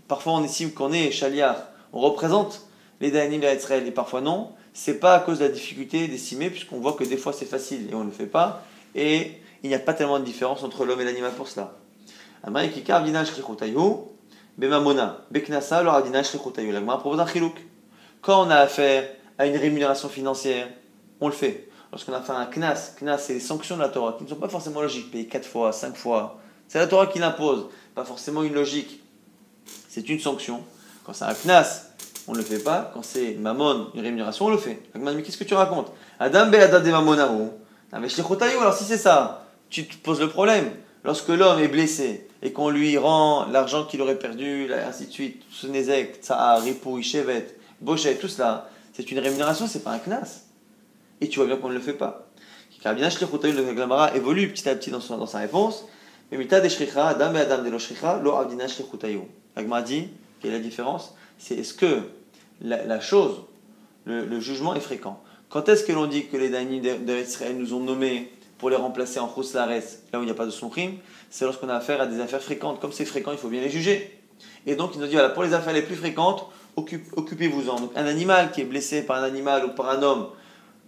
parfois on estime qu'on est chaliar, on représente les dynimes d'Israël et parfois non, c'est pas à cause de la difficulté d'estimer, puisqu'on voit que des fois c'est facile et on ne le fait pas, et il n'y a pas tellement de différence entre l'homme et l'animal pour cela. Quand on a affaire à une rémunération financière, on le fait. lorsqu'on a fait un knas, knas c'est les sanctions de la Torah qui ne sont pas forcément logiques, payer 4 fois, 5 fois, c'est la Torah qui l'impose, pas forcément une logique, c'est une sanction. Quand c'est un knas, on ne le fait pas, quand c'est mamon, une rémunération, on le fait. Mais qu'est-ce que tu racontes? Adam be Adam de mamonao, alors si c'est ça, tu te poses le problème. Lorsque l'homme est blessé et qu'on lui rend l'argent qu'il aurait perdu, ainsi de suite, Sunezek, Tsahar, Ripou, Ishevet, Bochet, tout cela, c'est une rémunération, c'est pas un knas. Et tu vois bien qu'on ne le fait pas. Car bien, le Glamara évolue petit à petit dans, sa réponse. Mais mita de adam et adam de lo shrichutayu. L'Agma dit, quelle est la différence? C'est est-ce que la, chose, le, jugement est fréquent? Quand est-ce que l'on dit que les Danim d'Israël nous ont nommés pour les remplacer en Lares, là où il n'y a pas de son crime C'est lorsqu'on a affaire à des affaires fréquentes. Comme c'est fréquent, il faut bien les juger. Et donc, il nous dit, voilà, pour les affaires les plus fréquentes, occupez-vous-en. Donc, un animal qui est blessé par un animal ou par un homme,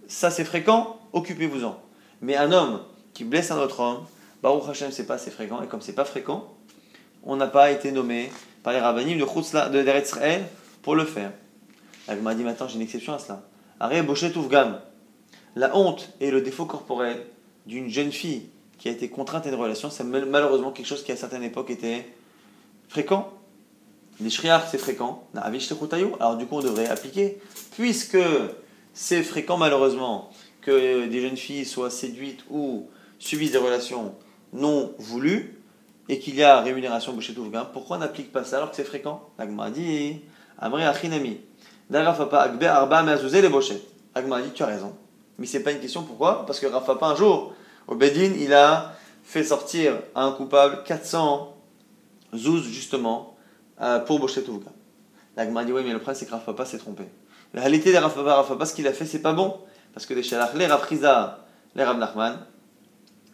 ça c'est fréquent, occupez-vous-en. Mais un homme qui blesse un autre homme, Baruch Hashem, c'est pas assez fréquent, et comme c'est pas fréquent, on n'a pas été nommé par les rabbinim de Chutzla, de Israël pour le faire. Elle m'a dit maintenant j'ai une exception à cela. Arrête Bochet. La honte et le défaut corporel d'une jeune fille qui a été contrainte à une relation, c'est malheureusement quelque chose qui à certaines époques était fréquent. Les shriach, c'est fréquent. Alors du coup, on devrait appliquer. Puisque c'est fréquent malheureusement que des jeunes filles soient séduites ou subissent des relations non voulues et qu'il y a rémunération boucher pourquoi on n'applique pas ça alors que c'est fréquent? Agma dit Amri Achinami. Agbe Arba Meazouze les Bochet. Agma dit Tu as raison. Mais c'est pas une question pourquoi? Parce que Rafapa un jour, au Bedin, il a fait sortir un coupable 400 zouz justement euh, pour Bochet Touvga. L'Agma dit Oui, mais le problème c'est que Rafapa s'est trompé. La réalité des Rafapa, Rafapa, ce qu'il a fait, c'est pas bon. Parce que les Shalach, les Rafriza, les Rav Nachman,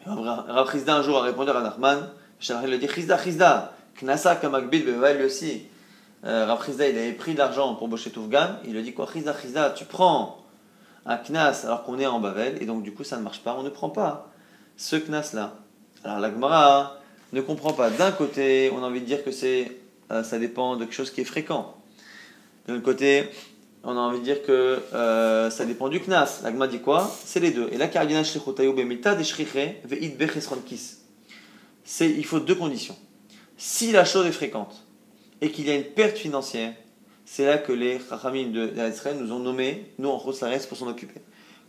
un jour a répondu à Rav Nachman, Shalach il a dit Chizda, Chizda, Knasa Kamakbid, lui aussi. Euh, Rafrizda, il avait pris de l'argent pour Boshet il lui dit quoi Chizda, Chizda, tu prends un Knas alors qu'on est en Bavel, et donc du coup ça ne marche pas, on ne prend pas ce Knas là. Alors la Gemara ne comprend pas. D'un côté, on a envie de dire que c'est, euh, ça dépend de quelque chose qui est fréquent. De l'autre côté, on a envie de dire que euh, ça dépend du knas. L'agma dit quoi? C'est les deux. Et là, c'est il faut deux conditions. Si la chose est fréquente et qu'il y a une perte financière, c'est là que les Chachamim de d'Israël nous ont nommé, nous en reste pour s'en occuper.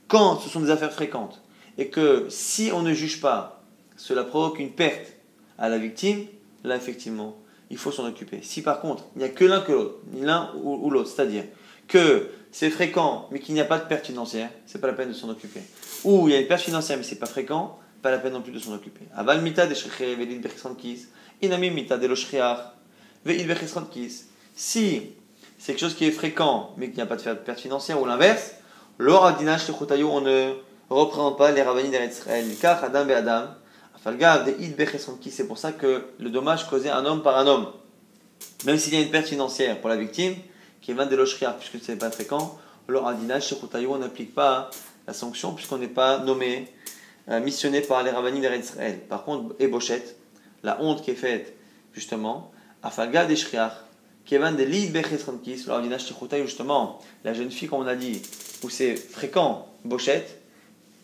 Quand ce sont des affaires fréquentes et que si on ne juge pas, cela provoque une perte à la victime, là effectivement, il faut s'en occuper. Si par contre, il n'y a que l'un que l'autre, l'un ou l'autre, c'est-à-dire que c'est fréquent mais qu'il n'y a pas de perte financière, c'est pas la peine de s'en occuper. Ou il y a une perte financière mais c'est pas fréquent, pas la peine non plus de s'en occuper. Aval mita de inami mita de Si c'est quelque chose qui est fréquent mais qu'il n'y a pas de perte financière ou l'inverse, lors on ne représente pas les rabbinis d'Israël. Car Adam et Adam, c'est pour ça que le dommage causé un homme par un homme, même s'il y a une perte financière pour la victime, qui est de puisque ce n'est pas fréquent, alors chez on n'applique pas la sanction, puisqu'on n'est pas nommé, euh, missionné par les rabbinim d'Israël. Par contre, Ebochet, la honte qui est faite, justement, Afalga des est de l'id bechesrankis, justement, la jeune fille, comme on a dit, où c'est fréquent, Bochette,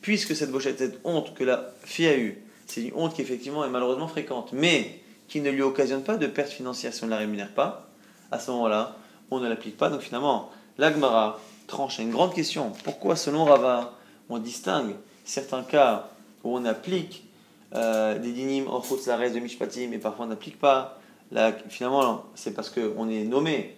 puisque cette Bochette, cette honte que la fille a eue, c'est une honte qui effectivement est malheureusement fréquente, mais qui ne lui occasionne pas de perte financière si on ne la rémunère pas, à ce moment-là, on ne l'applique pas. Donc finalement, l'Agmara tranche une grande question. Pourquoi, selon Rava, on distingue certains cas où on applique euh, des dinim en la reste de Mishpatim, mais parfois on n'applique pas? Finalement, c'est parce qu'on est nommé,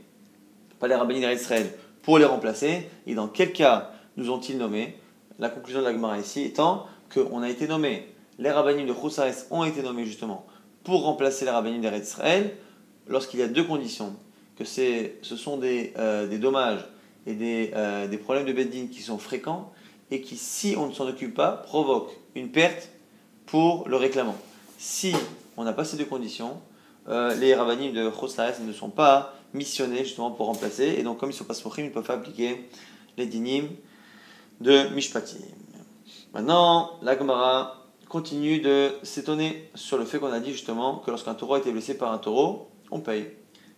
pas les rabbins d'Israël, pour les remplacer. Et dans quel cas nous ont-ils nommés? La conclusion de l'Agmara ici étant qu'on a été nommé, les rabbinim de Khoutzares ont été nommés justement pour remplacer les rabbinim d'Israël lorsqu'il y a deux conditions. Que ce sont des, euh, des dommages et des, euh, des, problèmes de bedding qui sont fréquents et qui, si on ne s'en occupe pas, provoquent une perte pour le réclamant. Si on n'a pas ces deux conditions, euh, les rabbinim de Khoslares ne sont pas missionnés justement pour remplacer, et donc comme ils ne sont pas smochim, ils ne peuvent pas appliquer les dinim de Mishpatim. Maintenant, la Gemara continue de s'étonner sur le fait qu'on a dit justement que lorsqu'un taureau a été blessé par un taureau, on paye.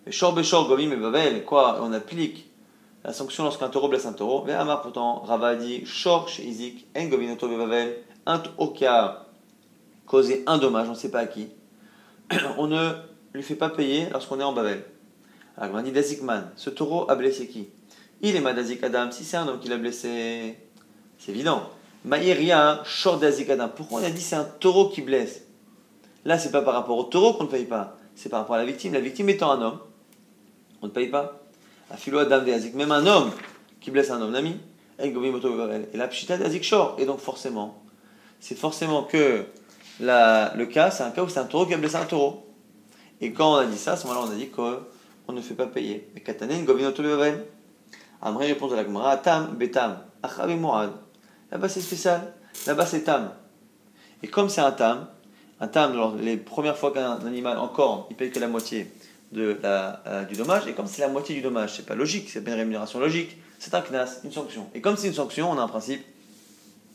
Mais Shor Beshor Gomim et Babel, quoi On applique la sanction lorsqu'un taureau blesse un taureau. Mais Amar pourtant, Rava dit Shor Izik, En Bevavel, un a causé un dommage, on ne sait pas à qui, [CLEARS THROAT] on ne lui fait pas payer lorsqu'on est en Bavel. Alors on dit Dazikman, ce taureau a blessé qui? Il est Madazik Adam, si c'est un homme qui l'a blessé, c'est évident. Maïria, Shor Dazik Adam, pourquoi on a dit c'est un taureau qui blesse Là, c'est pas par rapport au taureau qu'on ne paye pas, c'est par rapport à la victime. La victime étant un homme, on ne paye pas. Afilo Adam même un homme qui blesse un homme, ami, et la pshita Dazik Shor. Et donc forcément, c'est forcément que le cas, c'est un cas où c'est un taureau qui a blessé un taureau. Et quand on a dit ça, à ce moment-là, on a dit qu'on ne fait pas payer. Mais Katanen, Govinoto Bevavel. Amré répond à la Gemara, Tam, Betam, Achav Mourad. Là-bas, c'est spécial. Là-bas, c'est Tam. Et comme c'est un Tam, un Tam, les premières fois qu'un animal encore, il paye que la moitié de la, euh, du dommage, et comme c'est la moitié du dommage, c'est pas logique, c'est pas une rémunération logique, c'est un knas, une sanction. Et comme c'est une sanction, on a un principe,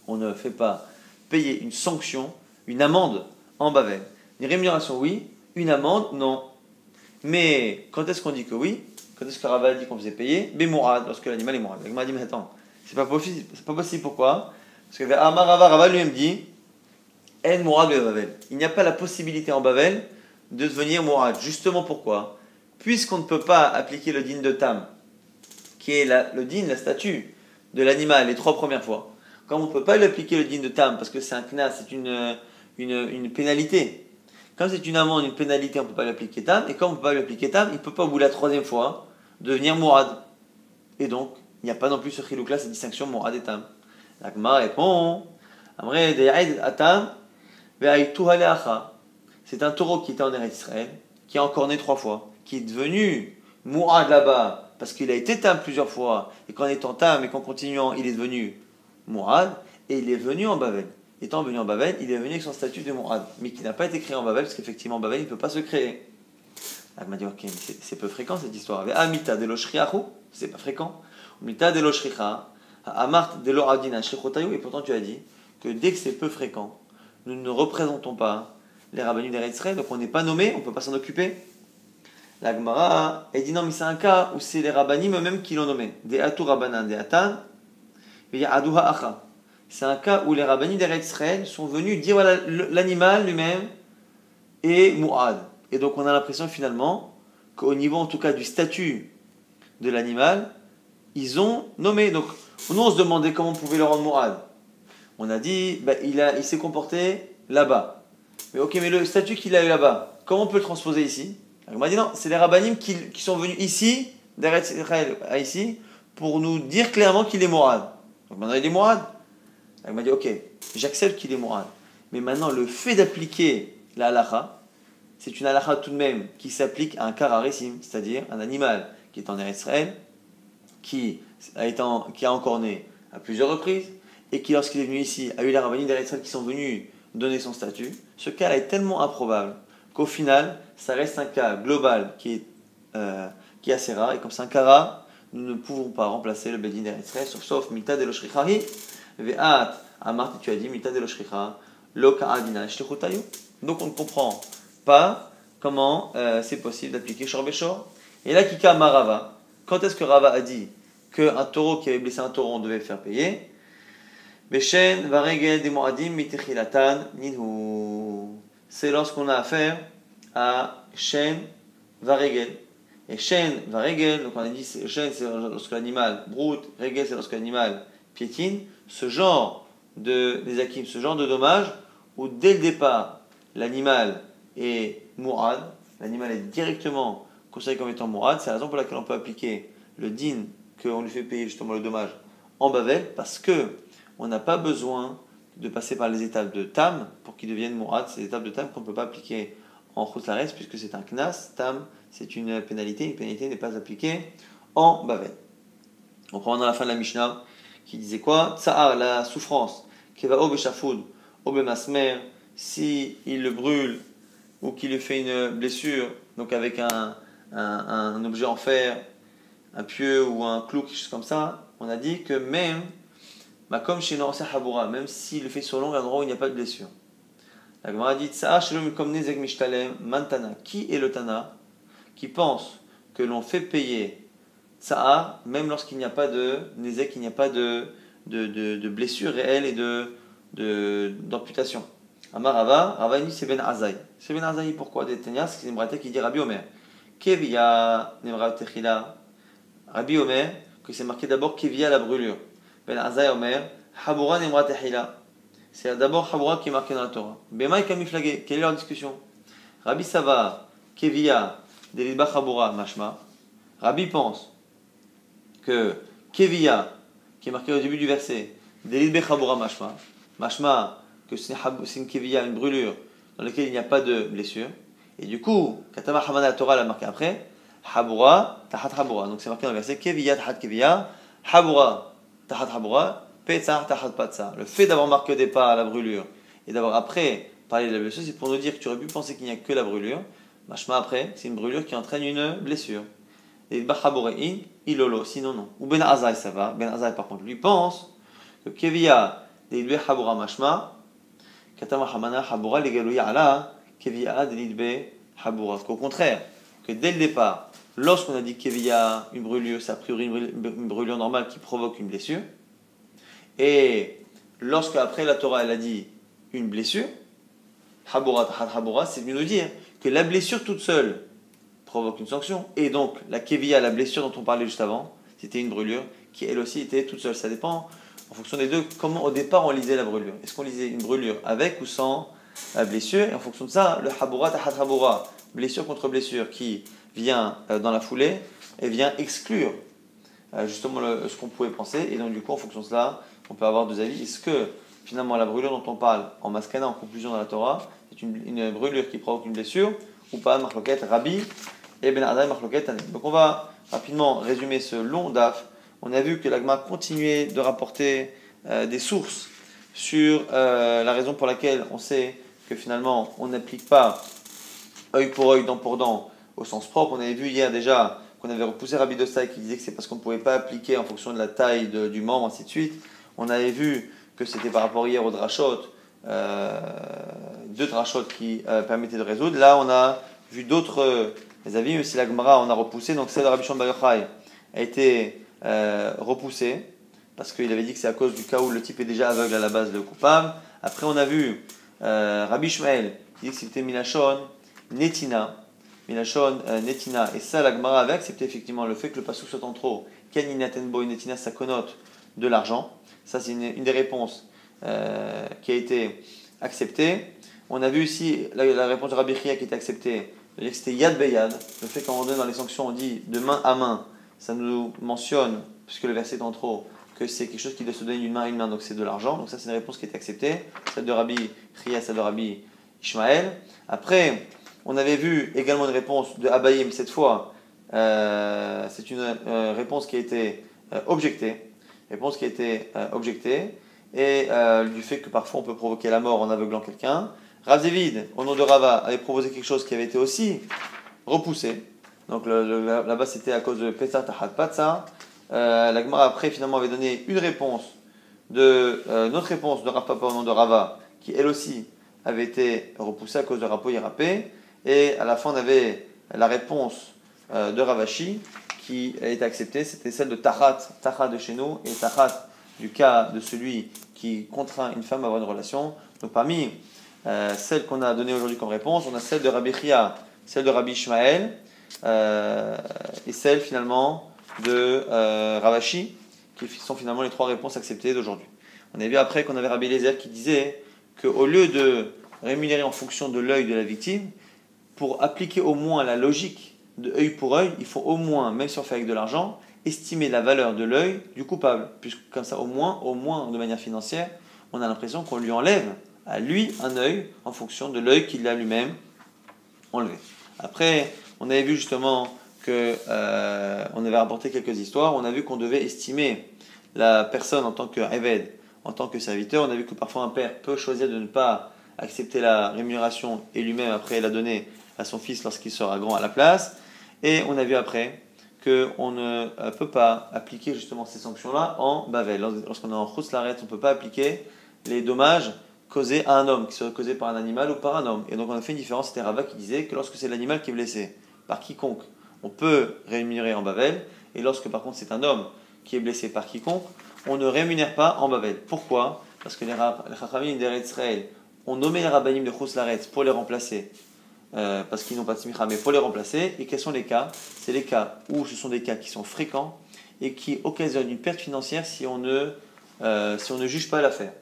on ne fait pas payer une sanction une amende en Bavel. Une rémunération, oui. Une amende, non. Mais quand est-ce qu'on dit que oui? Quand est-ce que Rava dit qu'on faisait payer? Bémourad, lorsque l'animal est mourad. Dit, mais attends, c'est pas possible. C'est pas possible, pourquoi? Parce que Amar Rava, lui-même dit, En mourad Bavel. Il n'y a pas la possibilité en Bavel de devenir mourad. Justement pourquoi? Puisqu'on ne peut pas appliquer le din de Tam, qui est le din, la statue de l'animal les trois premières fois, comme on ne peut pas l'appliquer le din de Tam, parce que c'est un knas, c'est une une, pénalité. Quand c'est une amende, une pénalité, on ne peut pas l'appliquer tam. Et quand on ne peut pas l'appliquer tam, il ne peut pas, au bout de la troisième fois, devenir mourad. Et donc, il n'y a pas non plus ce chilouk-là, cette distinction mourad et tam. L'agma répond c'est un taureau qui était en Eretz Israël, qui a encore né trois fois, qui est devenu mourad là-bas, parce qu'il a été tam plusieurs fois, et qu'en étant tam et qu'en continuant, il est devenu mourad, et il est venu en Babel étant venu en Babel, il est venu avec son statut de Mourad, mais qui n'a pas été créé en Babel, parce qu'effectivement, en Babel, il ne peut pas se créer. Dit, ok, c'est peu fréquent cette histoire. Amita de c'est pas fréquent. Mita de Amart de l'Oradina, et pourtant tu as dit que dès que c'est peu fréquent, nous ne représentons pas les rabbinus d'Eretz donc on n'est pas nommé, on ne peut pas s'en occuper. La Gemara, elle dit non, mais c'est un cas où c'est les rabbinim eux-mêmes qui l'ont nommé. Des Atou Rabbanan, des Atan, et Adouha Acha c'est un cas où les rabbinis d'Eretz sont venus dire voilà, l'animal lui-même est mu'ad. Et donc on a l'impression finalement qu'au niveau en tout cas du statut de l'animal, ils ont nommé. Donc nous on se demandait comment on pouvait le rendre mu'ad. On a dit bah, il, il s'est comporté là-bas. Mais ok, mais le statut qu'il a eu là-bas, comment on peut le transposer ici? On m'a dit non, c'est les rabbinim qui, sont venus ici, d'Eretz à ici, pour nous dire clairement qu'il est mu'ad. Donc maintenant il est mu'ad. Elle m'a dit, ok, j'accepte qu'il est moral. Mais maintenant, le fait d'appliquer la halakha, c'est une halakha tout de même qui s'applique à un kararissim, c'est-à-dire un animal qui est en Israël, qui a, qui a encore né à plusieurs reprises, et qui, lorsqu'il est venu ici, a eu les rabbinines d'Israël qui sont venus donner son statut. Ce cas-là est tellement improbable qu'au final, ça reste un cas global qui est, euh, qui est assez rare, et comme c'est un cas rare, nous ne pouvons pas remplacer le Bedin d'Israël, sauf, sauf Mita de Ve'at, Amart, tu as dit, Mita de Donc on ne comprend pas comment euh, c'est possible d'appliquer Shor Beshor. Et là, Kika Marava, quand est-ce que Rava a dit qu'un taureau qui avait blessé un taureau, on devait faire payer? C'est lorsqu'on a affaire à Shen Varegel. Et Shen Varegel, donc on a dit Shen c'est lorsque l'animal broute, Regel c'est lorsque l'animal piétine ce genre de des ce genre de dommage où dès le départ l'animal est mourad, l'animal est directement considéré comme étant mourad, c'est la raison pour laquelle on peut appliquer le din qu'on lui fait payer justement le dommage en Bavel, parce que on n'a pas besoin de passer par les étapes de tam pour qu'il devienne mourad, c'est les étapes de tam qu'on ne peut pas appliquer en Khoutlares puisque c'est un knas, tam c'est une pénalité, une pénalité n'est pas appliquée en Bavel. On prend dans la fin de la Mishnah qui disait quoi? Tsa'ar, la souffrance, Keva Shafoud, Obe Masmer, si il le brûle ou qu'il lui fait une blessure, donc avec un, un, objet en fer, un pieu ou un clou, quelque chose comme ça, on a dit que même, bah comme chez Habura, même s'il fait sur long, un endroit où il n'y a pas de blessure. La Gemara dit Mantana. Qui est le Tana qui pense que l'on fait payer Tsa'ar, même lorsqu'il n'y a pas de il n'y a pas de, de, blessure réelle et de, d'amputation? Amar Rava, Rava c'est Ben Azaï. C'est Ben Azaï pourquoi? Des c'est une qui dit Rabbi Omer. Kevia Nemra Techila. Rabbi Omer, que c'est marqué d'abord Kevia la brûlure. Ben Azaï Omer, Habura Nemra Techila. C'est d'abord Habura qui est marqué dans la Torah. Bema et Kamiflagé, quelle est leur discussion? Rabbi Sava, Kevia, Delidba Habura, Mashma. Rabbi pense que Kevia, qui est marqué au début du verset, Delidbe Habura, Mashma. Mashma, que c'est une kevia, une brûlure, dans laquelle il n'y a pas de blessure. Et du coup, Katama Hamana la Torah l'a marqué après, Habura, Tahat Habura. Donc c'est marqué dans le verset Kevia, Tahat Kevia, Habura, Tahat Habura, Petzar, Tahat Patzar. Le fait d'avoir marqué au départ la brûlure et d'avoir après parlé de la blessure, c'est pour nous dire que tu aurais pu penser qu'il n'y a que la brûlure. Mashma après, c'est une brûlure qui entraîne une blessure. Et in, ilolo, sinon non. Ou Ben Azai, ça va. Ben Azai, par contre, lui pense que Kevia, Deilbe Habura Mashma, au contraire, que dès le départ, lorsqu'on a dit qu'il y a une brûlure, c'est a priori une brûlure normale qui provoque une blessure. Et lorsque après la Torah elle a dit une blessure, c'est mieux nous dire que la blessure toute seule provoque une sanction. Et donc la kevia, la blessure dont on parlait juste avant, c'était une brûlure qui elle aussi était toute seule. Ça dépend en fonction des deux, comment au départ on lisait la brûlure. Est-ce qu'on lisait une brûlure avec ou sans la blessure Et en fonction de ça, le habura tahat habura, blessure contre blessure, qui vient euh, dans la foulée et vient exclure euh, justement ce qu'on pouvait penser. Et donc du coup, en fonction de cela, on peut avoir deux avis. Est-ce que finalement la brûlure dont on parle en maskana, en conclusion dans la Torah, est une, brûlure qui provoque une blessure ou pas Marloket Rabbi et Ben Marloket Donc on va rapidement résumer ce long daf on a vu que l'agma continuait de rapporter euh, des sources sur euh, la raison pour laquelle on sait que finalement on n'applique pas œil pour œil, dent pour dent au sens propre. On avait vu hier déjà qu'on avait repoussé Rabbi Dostai qui disait que c'est parce qu'on ne pouvait pas appliquer en fonction de la taille du membre, ainsi de suite. On avait vu que c'était par rapport hier au drachot, euh, deux drachot qui permettaient de résoudre. Là, on a vu d'autres avis, mais si l'agmara on a repoussé, donc celle de Rabbi Shon a été euh, repoussé, parce qu'il avait dit que c'est à cause du cas où le type est déjà aveugle à la base, le coupable. Après, on a vu euh, Rabbi Shmael qui dit que c'était Milachon, Netina. Euh, Netina. Et ça, la Gemara avait accepté effectivement le fait que le passou soit en trop. Kaninatenbo Netina, ça connote de l'argent. Ça, c'est une, des réponses qui a été acceptée. On a vu aussi la, réponse de Rabbi Chia qui était acceptée. C'était Yad Beyad. Le fait qu'en donne dans les sanctions, on dit de main à main ça nous mentionne, puisque le verset est en trop, que c'est quelque chose qui doit se donner d'une main à une main, donc c'est de l'argent. Donc ça, c'est une réponse qui est acceptée. Celle de Rabbi Ria, celle de Rabbi Ishmael. Après, on avait vu également une réponse de Abayim cette fois. Euh, c'est une euh, réponse qui a été euh, objectée. Réponse qui a été objectée. Et du fait que parfois on peut provoquer la mort en aveuglant quelqu'un. Rav au nom de Rava, avait proposé quelque chose qui avait été aussi repoussé. Donc là-bas, c'était à cause de Pesach Tahat Patsa. Euh, la Gemara après finalement avait donné une réponse de euh, notre réponse de Rav Papa au nom de Rava, qui elle aussi avait été repoussée à cause de Rapo Yerapé. Et à la fin, on avait la réponse euh, de Ravashi qui a été acceptée. C'était celle de Tahat, Tahat de chez nous, et Tahat du cas de celui qui contraint une femme à avoir une relation. Donc parmi euh, celles qu'on a données aujourd'hui comme réponse, on a celle de Rabbi Chia, celle de Rabbi Ishmael, et celle finalement de euh, Ravashi, qui sont finalement les trois réponses acceptées d'aujourd'hui. On a vu après qu'on avait Rabbi Lézer qui disait qu'au lieu de rémunérer en fonction de l'œil de la victime, pour appliquer au moins la logique de pour œil, il faut au moins, même si on fait avec de l'argent, estimer la valeur de l'œil du coupable. Puisque comme ça, au moins, au moins de manière financière, on a l'impression qu'on lui enlève à lui un œil en fonction de l'œil qu'il a lui-même enlevé. Après, on avait vu justement que euh, on avait rapporté quelques histoires. On a vu qu'on devait estimer la personne en tant que Eved, en tant que serviteur. On a vu que parfois un père peut choisir de ne pas accepter la rémunération et lui-même après la donner à son fils lorsqu'il sera grand à la place. Et on a vu après qu'on ne euh, peut pas appliquer justement ces sanctions-là en Bavel. Lorsqu'on est en Laret, on ne peut pas appliquer les dommages causés à un homme, qui seraient causés par un animal ou par un homme. Et donc on a fait une différence, c'était Rabat qui disait que lorsque c'est l'animal qui est blessé, par quiconque, on peut rémunérer en Bavel, Et lorsque par contre c'est un homme qui est blessé par quiconque, on ne rémunère pas en Babel. Pourquoi? Parce que les Chachamim d'Israël ont nommé les rabbinim de Chouslaretz pour les remplacer, euh, parce qu'ils n'ont pas de smicha, mais pour les remplacer. Et quels sont les cas? C'est les cas où ce sont des cas qui sont fréquents et qui occasionnent une perte financière si on ne, euh, si on ne juge pas l'affaire.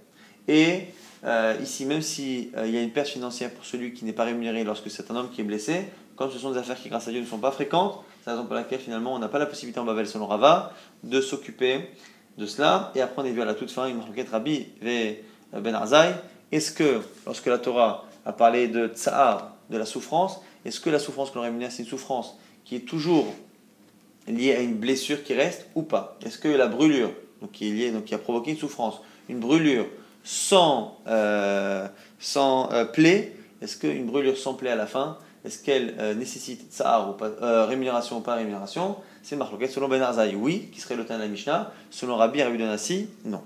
Et euh, ici, même s'il il y a une perte financière pour celui qui n'est pas rémunéré lorsque c'est un homme qui est blessé, comme ce sont des affaires qui, grâce à Dieu, ne sont pas fréquentes, c'est la raison pour laquelle finalement on n'a pas la possibilité en Babel, selon Rava, de s'occuper de cela. Et après, on est vu à la toute fin une requête Rabbi Ben Arzai. Est-ce que, lorsque la Torah a parlé de tsa'ar, de la souffrance, est-ce que la souffrance que l'on rémunère, c'est une souffrance qui est toujours liée à une blessure qui reste ou pas? Est-ce que la brûlure, donc qui est liée, donc qui a provoqué une souffrance, une brûlure sans, euh, sans euh, plaie, est-ce qu'une brûlure sans plaie à la fin, est-ce qu'elle euh, nécessite tsa'ar ou pas, rémunération ou pas rémunération? C'est marqué selon Ben Arzai, oui, qui serait le temps de la Mishnah. Selon Rabbi Rabbi Donassi, non.